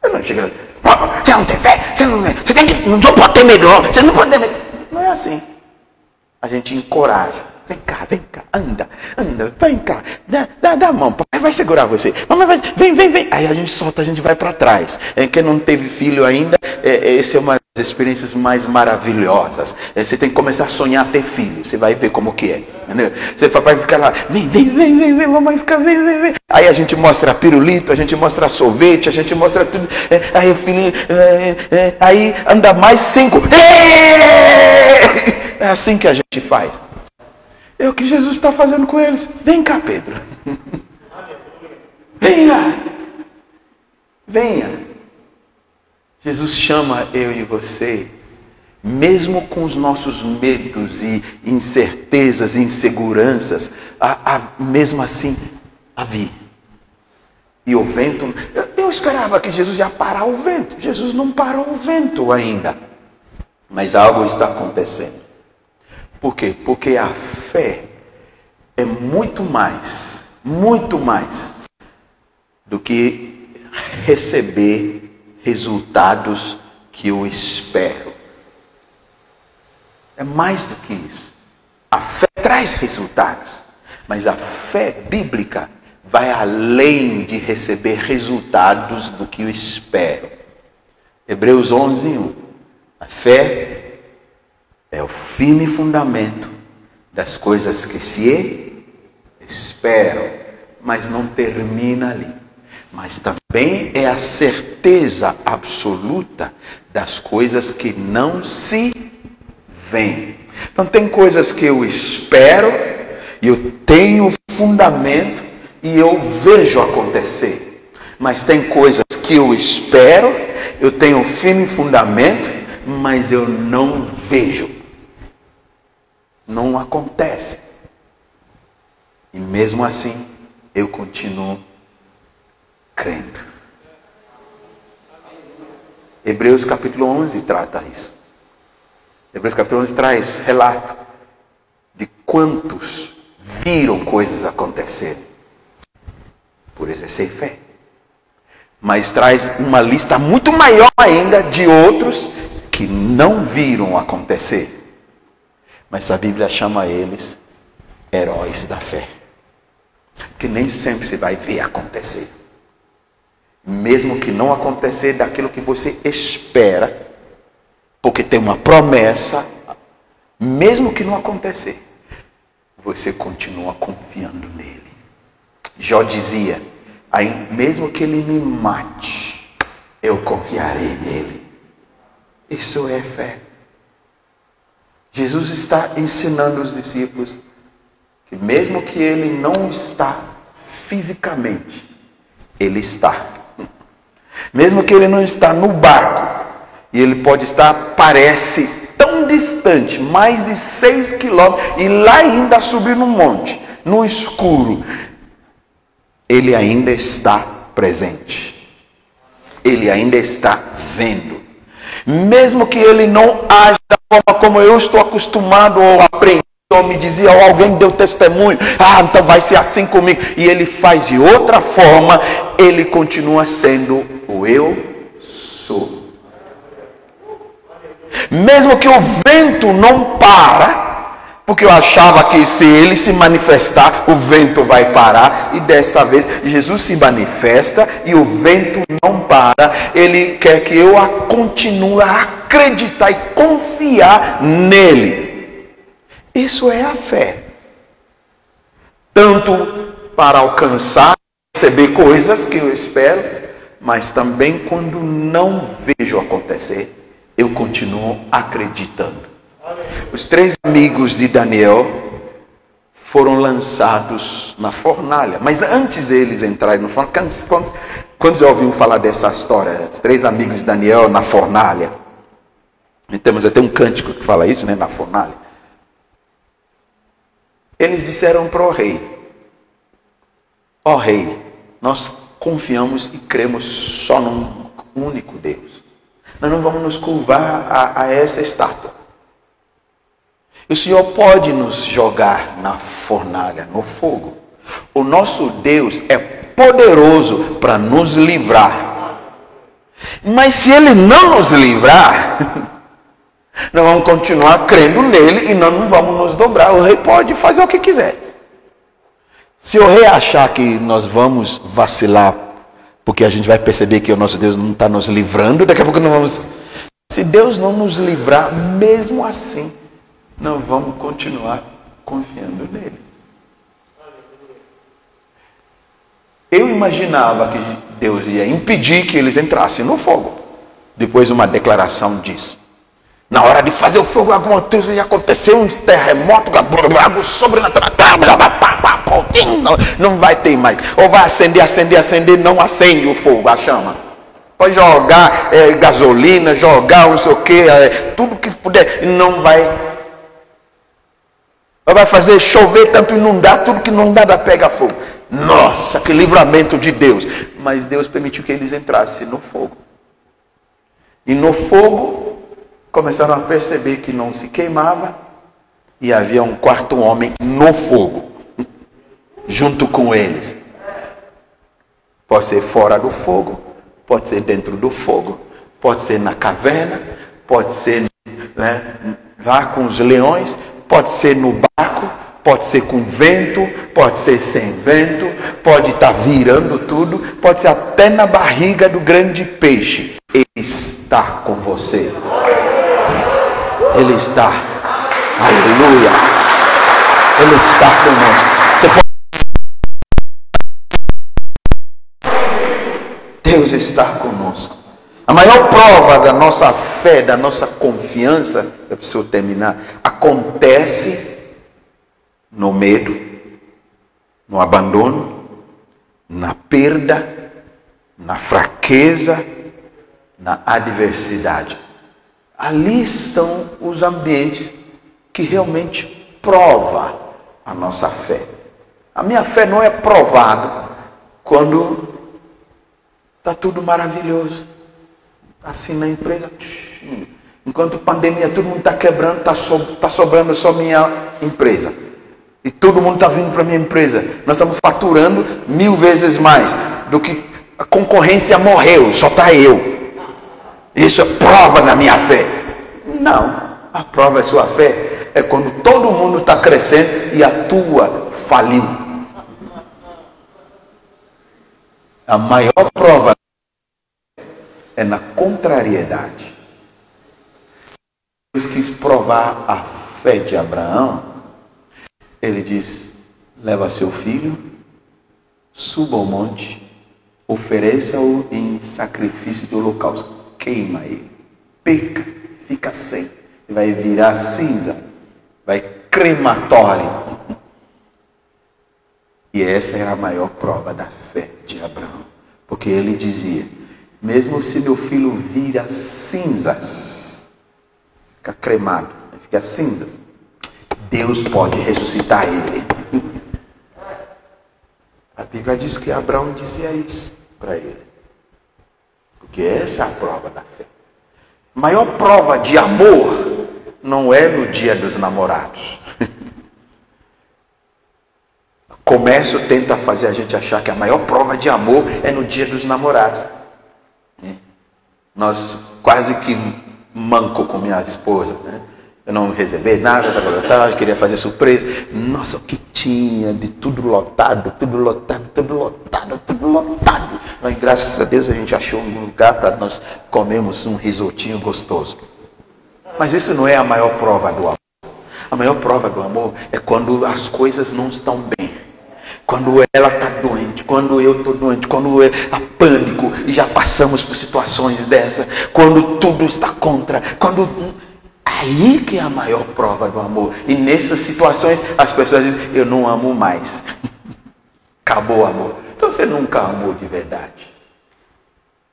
Eu não chego você não tem fé, você, não, você tem que, não pode ter medo, você não pode ter medo. Não é assim. A gente encoraja. Vem cá, vem cá, anda, anda, vem cá, dá, dá, dá a mão, papai vai segurar você. Mamãe vai, vem, vem, vem. Aí a gente solta, a gente vai para trás. É, quem não teve filho ainda, é, é, esse é uma das experiências mais maravilhosas. É, você tem que começar a sonhar ter filho, você vai ver como que é. Entendeu? Você papai fica lá, vem, vem, vem, vem, vem, mamãe fica, vem, vem, vem. Aí a gente mostra pirulito, a gente mostra sorvete, a gente mostra tudo. É, aí o filhinho, é, é, aí anda mais cinco. É assim que a gente faz. É o que Jesus está fazendo com eles. Vem cá, Pedro. Venha. Venha. Jesus chama eu e você, mesmo com os nossos medos e incertezas, inseguranças, a, a, mesmo assim, a vir. E o vento, eu, eu esperava que Jesus ia parar o vento. Jesus não parou o vento ainda. Mas algo está acontecendo. Por quê? Porque a fé é muito mais, muito mais do que receber resultados que eu espero. É mais do que isso. A fé traz resultados, mas a fé bíblica vai além de receber resultados do que eu espero. Hebreus 11, 1. A fé é o firme fundamento das coisas que se esperam, mas não termina ali. Mas também é a certeza absoluta das coisas que não se veem. Então tem coisas que eu espero e eu tenho fundamento e eu vejo acontecer. Mas tem coisas que eu espero, eu tenho firme fundamento, mas eu não vejo não acontece. E mesmo assim, eu continuo crendo. Hebreus capítulo 11 trata isso. Hebreus capítulo 11 traz relato de quantos viram coisas acontecerem por exercer fé. Mas traz uma lista muito maior ainda de outros que não viram acontecer mas a Bíblia chama eles heróis da fé. Que nem sempre você vai ver acontecer. Mesmo que não acontecer daquilo que você espera, porque tem uma promessa, mesmo que não acontecer, você continua confiando nele. Jó dizia: aí, mesmo que ele me mate, eu confiarei nele. Isso é fé. Jesus está ensinando os discípulos que, mesmo que ele não está fisicamente, ele está. Mesmo que ele não está no barco, e ele pode estar, parece, tão distante, mais de seis quilômetros, e lá ainda subir no monte, no escuro, ele ainda está presente. Ele ainda está vendo. Mesmo que ele não haja forma como eu estou acostumado ou aprendi, ou me dizia, ou alguém deu testemunho, ah, então vai ser assim comigo. E ele faz de outra forma, ele continua sendo o eu sou. Mesmo que o vento não para, porque eu achava que se ele se manifestar, o vento vai parar. E desta vez Jesus se manifesta e o vento não para. Ele quer que eu continue a acreditar e confiar nele. Isso é a fé. Tanto para alcançar, receber coisas que eu espero, mas também quando não vejo acontecer, eu continuo acreditando. Os três amigos de Daniel foram lançados na fornalha. Mas antes deles entrarem no fornalha, quando, quando já ouviu falar dessa história? Os três amigos de Daniel na fornalha. Temos até um cântico que fala isso, né? Na fornalha. Eles disseram para o rei: Ó oh, rei, nós confiamos e cremos só num único Deus. Nós não vamos nos curvar a, a essa estátua. O Senhor pode nos jogar na fornalha, no fogo. O nosso Deus é poderoso para nos livrar. Mas se Ele não nos livrar, nós vamos continuar crendo nele e nós não vamos nos dobrar. O rei pode fazer o que quiser. Se o rei achar que nós vamos vacilar, porque a gente vai perceber que o nosso Deus não está nos livrando, daqui a pouco não vamos. Se Deus não nos livrar, mesmo assim, não vamos continuar confiando nele. Eu imaginava que Deus ia impedir que eles entrassem no fogo. Depois uma declaração disso. Na hora de fazer o fogo, alguma coisa ia acontecer, um terremoto, algo sobrenatural, não vai ter mais. Ou vai acender, acender, acender, não acende o fogo, a chama. Pode jogar é, gasolina, jogar não sei o que, é, tudo que puder, não vai vai fazer chover, tanto inundar, tudo que não dá pega fogo. Nossa, que livramento de Deus. Mas Deus permitiu que eles entrassem no fogo. E no fogo começaram a perceber que não se queimava e havia um quarto homem no fogo, junto com eles. Pode ser fora do fogo, pode ser dentro do fogo, pode ser na caverna, pode ser né, lá com os leões, Pode ser no barco, pode ser com vento, pode ser sem vento, pode estar tá virando tudo, pode ser até na barriga do grande peixe. Ele está com você. Ele está. Aleluia. Ele está conosco. Você pode... Deus está conosco. A maior prova da nossa fé, da nossa confiança, eu preciso terminar, acontece no medo, no abandono, na perda, na fraqueza, na adversidade. Ali estão os ambientes que realmente prova a nossa fé. A minha fé não é provada quando está tudo maravilhoso assim na empresa. Enquanto pandemia, todo mundo está quebrando, está so, tá sobrando só minha empresa. E todo mundo está vindo para minha empresa. Nós estamos faturando mil vezes mais do que a concorrência morreu, só está eu. Isso é prova da minha fé. Não, a prova é sua fé. É quando todo mundo está crescendo e a tua faliu. A maior prova é na contrariedade. Deus quis provar a fé de Abraão. Ele diz: leva seu filho, suba ao monte, ofereça-o em sacrifício de holocausto, queima ele, peca, fica sem, vai virar cinza, vai crematório. E essa era a maior prova da fé de Abraão, porque ele dizia: mesmo se meu filho vira cinzas, fica cremado, fica cinzas, Deus pode ressuscitar ele. A Bíblia diz que Abraão dizia isso para ele. Porque essa é a prova da fé. A maior prova de amor não é no dia dos namorados. O comércio tenta fazer a gente achar que a maior prova de amor é no dia dos namorados. Nós quase que manco com minha esposa, né? Eu não recebi nada, tal, tal, queria fazer surpresa. Nossa, o que tinha de tudo lotado, tudo lotado, tudo lotado, tudo lotado. Mas graças a Deus a gente achou um lugar para nós comermos um risotinho gostoso. Mas isso não é a maior prova do amor. A maior prova do amor é quando as coisas não estão bem. Quando ela está doente, quando eu estou doente, quando há pânico e já passamos por situações dessa, quando tudo está contra, quando. Ah, aí que é a maior prova do amor. E nessas situações as pessoas dizem: Eu não amo mais. Acabou o amor. Então você nunca amou de verdade.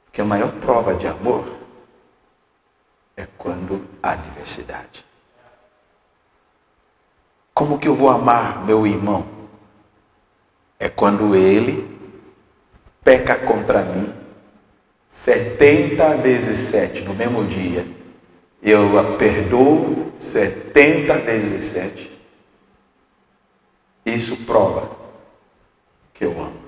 Porque a maior prova de amor é quando há diversidade. Como que eu vou amar meu irmão? É quando ele peca contra mim 70 vezes 7 no mesmo dia. Eu a perdoo 70 vezes 7. Isso prova que eu amo.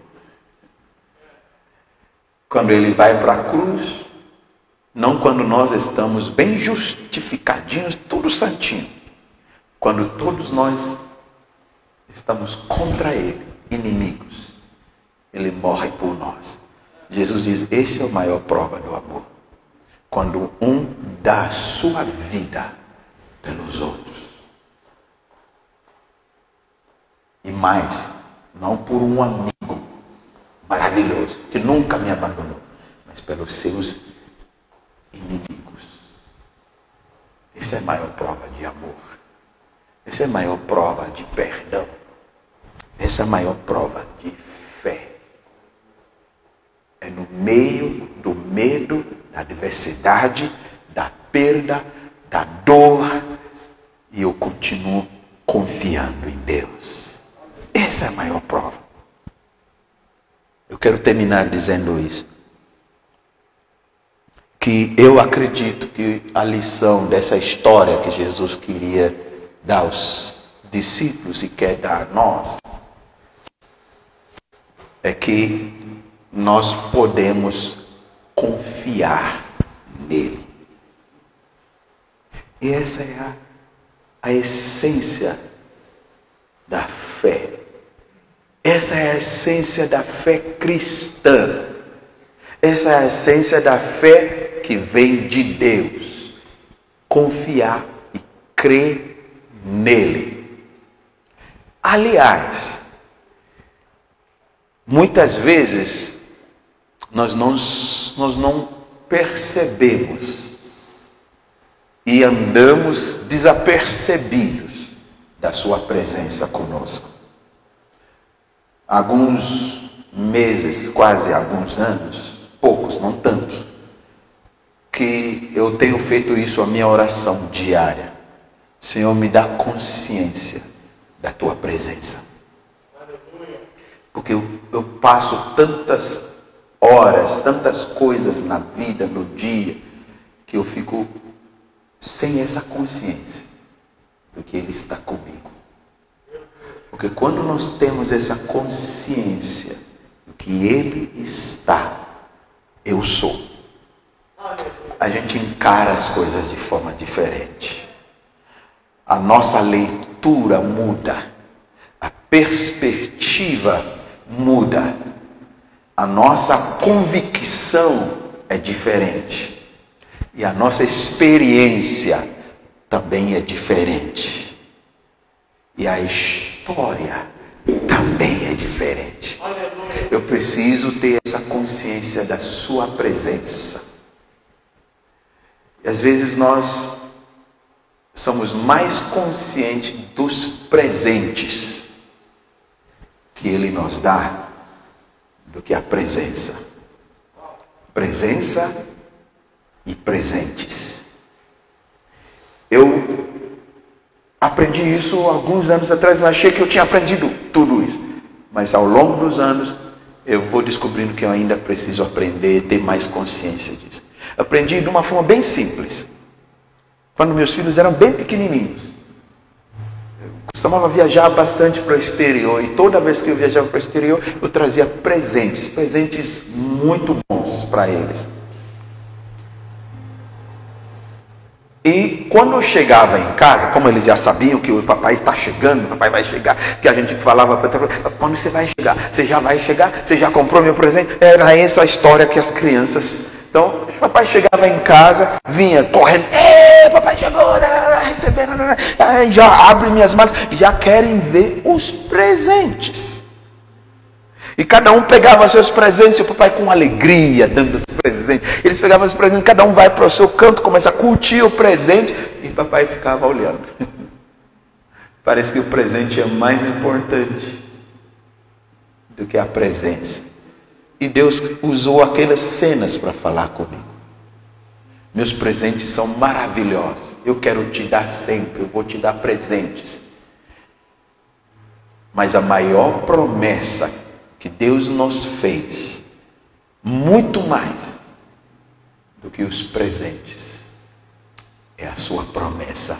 Quando ele vai para a cruz, não quando nós estamos bem justificadinhos, tudo santinho. Quando todos nós estamos contra ele, inimigos, ele morre por nós. Jesus diz: esse é a maior prova do amor. Quando um dá sua vida pelos outros. E mais, não por um amigo maravilhoso, que nunca me abandonou, mas pelos seus inimigos. Essa é a maior prova de amor. Essa é a maior prova de perdão. Essa é a maior prova de fé. É no meio do medo, da adversidade, da perda, da dor, e eu continuo confiando em Deus. Essa é a maior prova. Eu quero terminar dizendo isso. Que eu acredito que a lição dessa história que Jesus queria dar aos discípulos e quer dar a nós é que nós podemos confiar nele. E essa é a, a essência da fé. Essa é a essência da fé cristã. Essa é a essência da fé que vem de Deus. Confiar e crer nele. Aliás, muitas vezes nós não, nós não percebemos e andamos desapercebidos da Sua presença conosco alguns meses, quase alguns anos, poucos, não tantos, que eu tenho feito isso a minha oração diária. Senhor, me dá consciência da tua presença. Porque eu, eu passo tantas horas, tantas coisas na vida, no dia, que eu fico sem essa consciência do que Ele está comigo. Porque quando nós temos essa consciência de que Ele está, eu sou, a gente encara as coisas de forma diferente. A nossa leitura muda, a perspectiva muda, a nossa convicção é diferente e a nossa experiência também é diferente. E a história também é diferente. Eu preciso ter essa consciência da Sua presença. E às vezes nós somos mais conscientes dos presentes que Ele nos dá do que a presença. Presença e presentes. Eu Aprendi isso alguns anos atrás, mas achei que eu tinha aprendido tudo isso. Mas ao longo dos anos, eu vou descobrindo que eu ainda preciso aprender, ter mais consciência disso. Aprendi de uma forma bem simples. Quando meus filhos eram bem pequenininhos. Costumava viajar bastante para o exterior e toda vez que eu viajava para o exterior, eu trazia presentes, presentes muito bons para eles. E quando eu chegava em casa, como eles já sabiam que o papai está chegando, o papai vai chegar, que a gente falava para quando você vai chegar? Você já vai chegar? Você já comprou meu presente? Era essa a história que as crianças. Então, o papai chegava em casa, vinha correndo, Ei, papai chegou, recebendo, já abre minhas malas, já querem ver os presentes. E cada um pegava seus presentes, e o papai com alegria, dando os presentes. Eles pegavam os presentes, cada um vai para o seu canto, começa a curtir o presente. E papai ficava olhando. Parece que o presente é mais importante do que a presença. E Deus usou aquelas cenas para falar comigo. Meus presentes são maravilhosos. Eu quero te dar sempre, eu vou te dar presentes. Mas a maior promessa que Deus nos fez, muito mais do que os presentes, é a sua promessa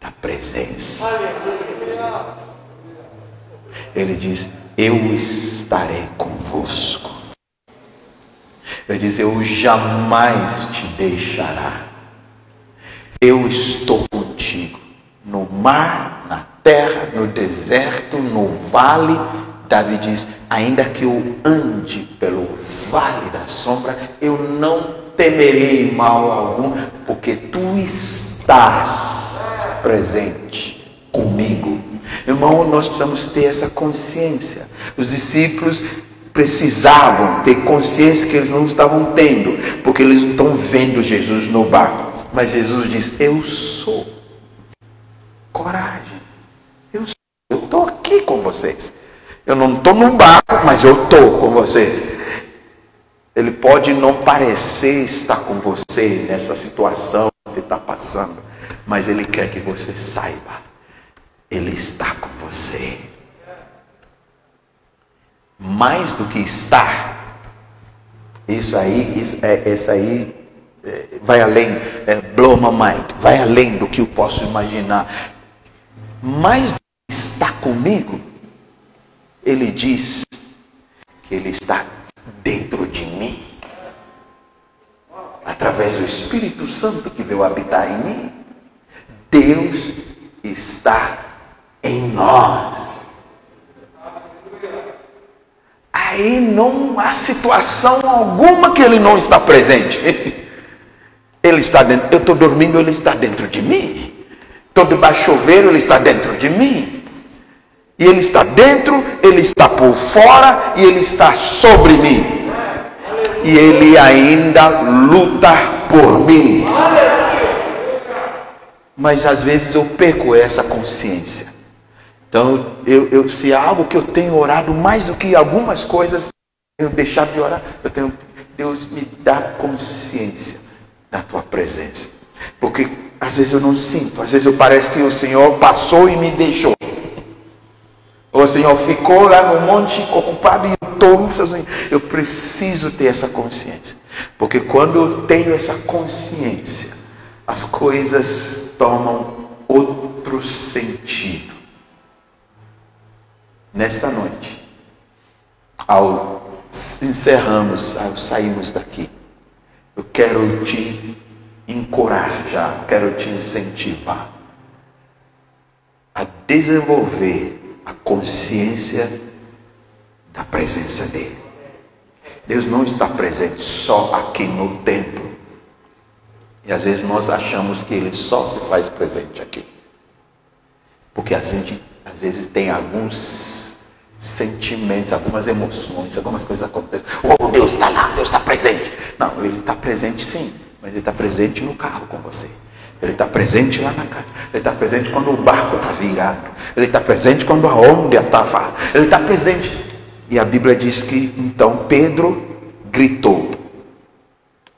da presença. Ele diz: Eu estarei convosco. Ele diz: Eu jamais te deixará. Eu estou contigo no mar, na terra, no deserto, no vale. Davi diz: Ainda que eu ande pelo vale da sombra, eu não temerei mal algum, porque tu estás presente comigo. Irmão, nós precisamos ter essa consciência. Os discípulos precisavam ter consciência que eles não estavam tendo, porque eles não estão vendo Jesus no barco. Mas Jesus diz: Eu sou. Coragem. Eu sou. Eu estou aqui com vocês. Eu não estou no barco, mas eu estou com vocês. Ele pode não parecer estar com você nessa situação que você está passando, mas Ele quer que você saiba, Ele está com você. Mais do que estar, isso aí, isso, é, isso aí é, vai além, é, blow my mind, vai além do que eu posso imaginar. Mais do que estar comigo, Ele diz que Ele está dentro de mim, através do Espírito Santo que veio habitar em mim. Deus está nós. Aí não há situação alguma que Ele não está presente. Ele está dentro. Eu estou dormindo, Ele está dentro de mim. Estou debaixo chuveiro, Ele está dentro de mim. E Ele está dentro, Ele está por fora e Ele está sobre mim. E Ele ainda luta por mim. Mas às vezes eu perco essa consciência. Então, eu, eu, se há algo que eu tenho orado mais do que algumas coisas, eu deixar de orar, eu tenho, Deus me dá consciência da tua presença. Porque às vezes eu não sinto, às vezes eu parece que o Senhor passou e me deixou. O Senhor ficou lá no monte ocupado e eu Eu preciso ter essa consciência. Porque quando eu tenho essa consciência, as coisas tomam outro sentido. Nesta noite, ao encerramos, ao sairmos daqui, eu quero te encorajar, quero te incentivar a desenvolver a consciência da presença dele. Deus não está presente só aqui no templo. E às vezes nós achamos que ele só se faz presente aqui. Porque a gente às vezes tem alguns sentimentos, algumas emoções, algumas coisas acontecem. Oh, Deus está lá, Deus está presente. Não, ele está presente sim, mas ele está presente no carro com você. Ele está presente lá na casa. Ele está presente quando o barco está virado. Ele está presente quando a onda estava. Ele está presente. E a Bíblia diz que então Pedro gritou.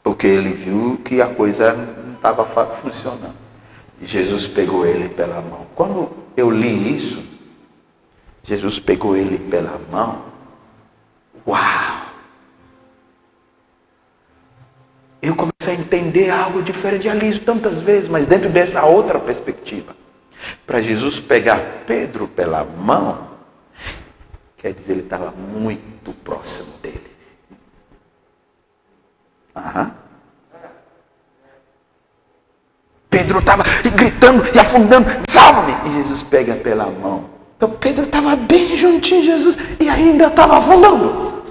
Porque ele viu que a coisa não estava funcionando. E Jesus pegou ele pela mão. Quando eu li isso, Jesus pegou ele pela mão. Uau! eu comecei a entender algo diferente. Já li isso tantas vezes, mas dentro dessa outra perspectiva. Para Jesus pegar Pedro pela mão, quer dizer, ele estava muito próximo dele. Aham. Pedro estava gritando e afundando, salve-me! E Jesus pega pela mão. Então Pedro estava bem juntinho de Jesus e ainda estava afundando.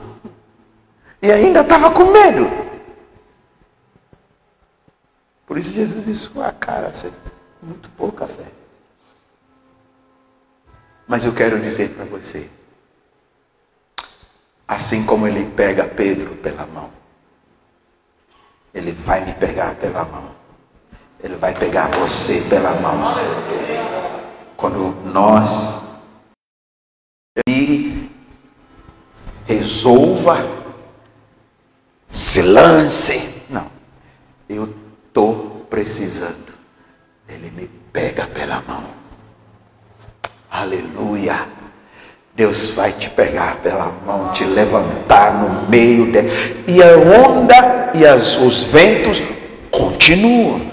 E ainda estava com medo. Por isso Jesus disse, ah, cara, você muito pouca fé. Mas eu quero dizer para você, assim como ele pega Pedro pela mão, ele vai me pegar pela mão. Ele vai pegar você pela mão. Quando nós e resolva, se lance. Não, eu estou precisando. Ele me pega pela mão. Aleluia. Deus vai te pegar pela mão, te levantar no meio de... E a onda e as, os ventos continuam.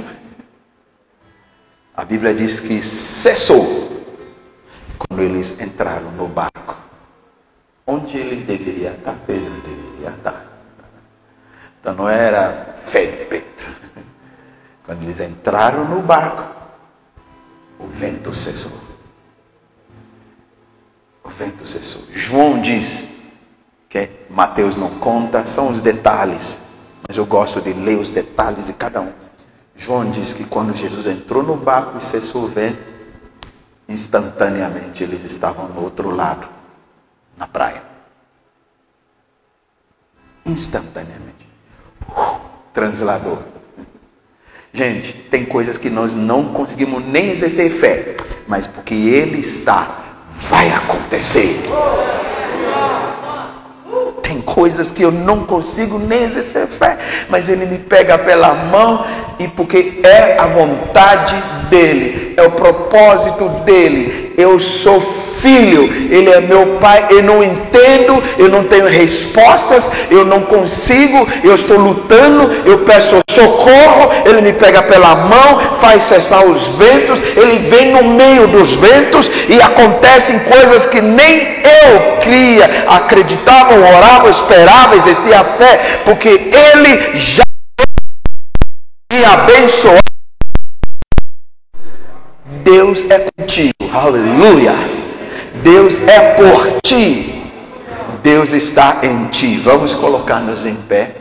A Bíblia diz que cessou quando eles entraram no barco. Onde eles deveriam estar? Pedro deveria estar. Então não era fé de Pedro. Quando eles entraram no barco, o vento cessou. O vento cessou. João diz que Mateus não conta, são os detalhes, mas eu gosto de ler os detalhes de cada um. João diz que quando Jesus entrou no barco e cessou o vento, instantaneamente eles estavam no outro lado, na praia. Instantaneamente. Uh, translador. Gente, tem coisas que nós não conseguimos nem exercer fé, mas porque Ele está, vai acontecer. Tem coisas que eu não consigo nem exercer fé, mas Ele me pega pela mão e porque é a vontade dEle, é o propósito dEle. Eu sou filho, ele é meu pai, eu não entendo, eu não tenho respostas, eu não consigo, eu estou lutando, eu peço socorro, ele me pega pela mão, faz cessar os ventos, ele vem no meio dos ventos e acontecem coisas que nem eu cria, acreditava, orava, esperava, exercia a fé, porque ele já me abençoou. Deus é contigo, aleluia. Deus é por ti. Deus está em ti. Vamos colocar-nos em pé.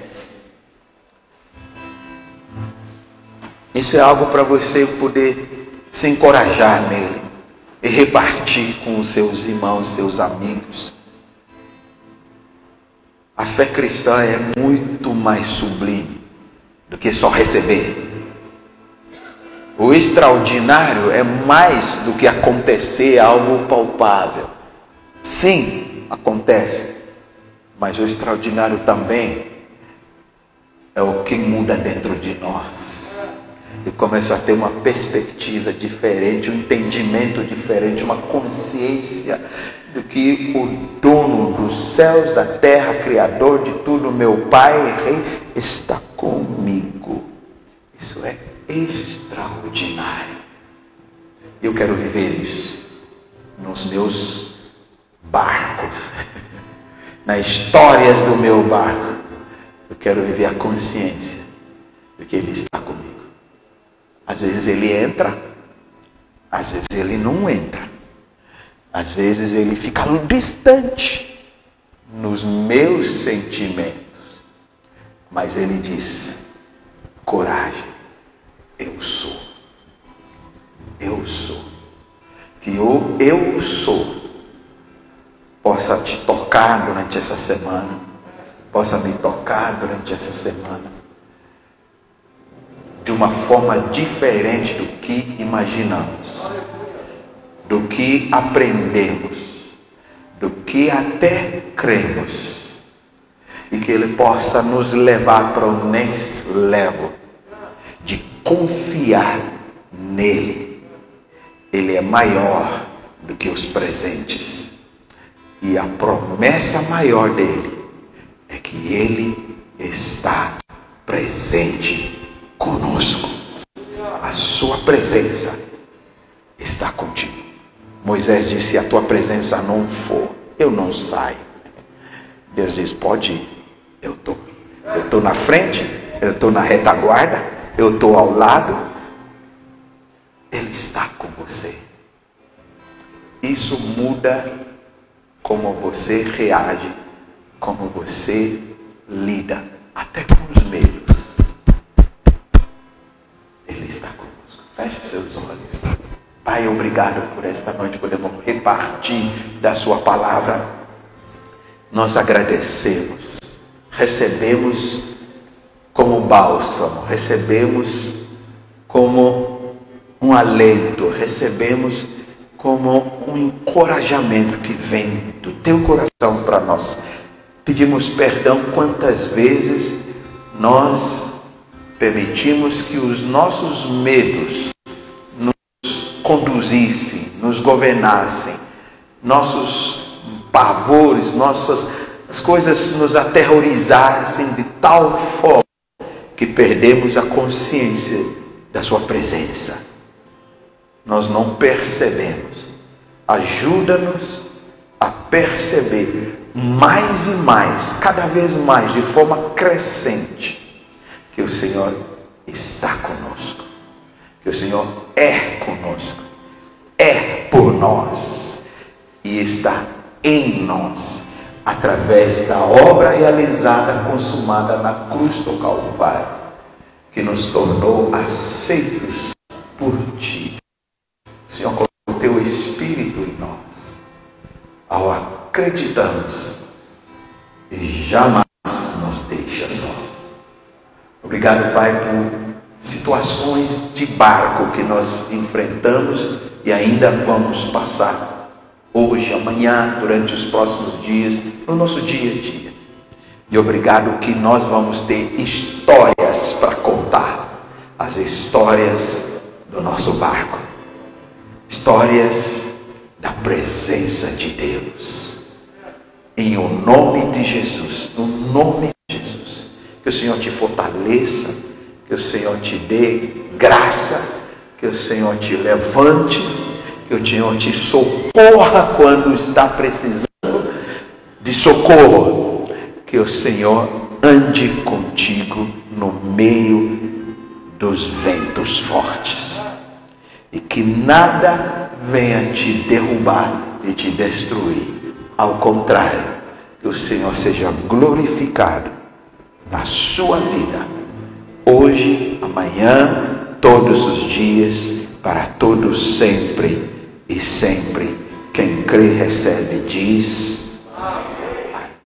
Isso é algo para você poder se encorajar nele e repartir com os seus irmãos, seus amigos. A fé cristã é muito mais sublime do que só receber. O extraordinário é mais do que acontecer algo palpável. Sim, acontece. Mas o extraordinário também é o que muda dentro de nós. E começa a ter uma perspectiva diferente, um entendimento diferente, uma consciência do que o dono dos céus, da terra, criador de tudo, meu Pai, Rei, está comigo. Isso é extraordinário. Eu quero viver isso nos meus barcos, nas histórias do meu barco. Eu quero viver a consciência de que Ele está comigo. Às vezes Ele entra, às vezes Ele não entra, às vezes Ele fica distante nos meus sentimentos, mas Ele diz: coragem eu sou. Eu sou. Que o eu sou possa te tocar durante essa semana, possa me tocar durante essa semana, de uma forma diferente do que imaginamos, do que aprendemos, do que até cremos, e que Ele possa nos levar para o next level confiar nele. Ele é maior do que os presentes. E a promessa maior dele é que ele está presente conosco. A sua presença está contigo. Moisés disse: Se a tua presença não for, eu não saio. Deus diz: Pode ir, eu estou. Eu estou na frente, eu estou na retaguarda, eu estou ao lado, Ele está com você. Isso muda como você reage, como você lida, até com os medos. Ele está conosco. Feche seus olhos. Pai, obrigado por esta noite, podemos repartir da Sua palavra. Nós agradecemos, recebemos como bálsamo, recebemos como um alento, recebemos como um encorajamento que vem do teu coração para nós. Pedimos perdão quantas vezes nós permitimos que os nossos medos nos conduzissem, nos governassem, nossos pavores, nossas as coisas nos aterrorizassem de tal forma que perdemos a consciência da Sua presença. Nós não percebemos. Ajuda-nos a perceber mais e mais, cada vez mais, de forma crescente, que o Senhor está conosco, que o Senhor é conosco, é por nós e está em nós através da obra realizada, consumada na cruz do Calvário, que nos tornou aceitos por Ti. Senhor, com o Teu Espírito em nós, ao acreditarmos, jamais nos deixa só. Obrigado, Pai, por situações de barco que nós enfrentamos e ainda vamos passar hoje, amanhã, durante os próximos dias, no nosso dia a dia. E obrigado que nós vamos ter histórias para contar, as histórias do nosso barco, histórias da presença de Deus. Em o nome de Jesus, no nome de Jesus, que o Senhor te fortaleça, que o Senhor te dê graça, que o Senhor te levante que o Senhor te socorra quando está precisando de socorro. Que o Senhor ande contigo no meio dos ventos fortes. E que nada venha te derrubar e te destruir. Ao contrário, que o Senhor seja glorificado na sua vida. Hoje, amanhã, todos os dias, para todos sempre e sempre. Quem crê, recebe, diz. Amém.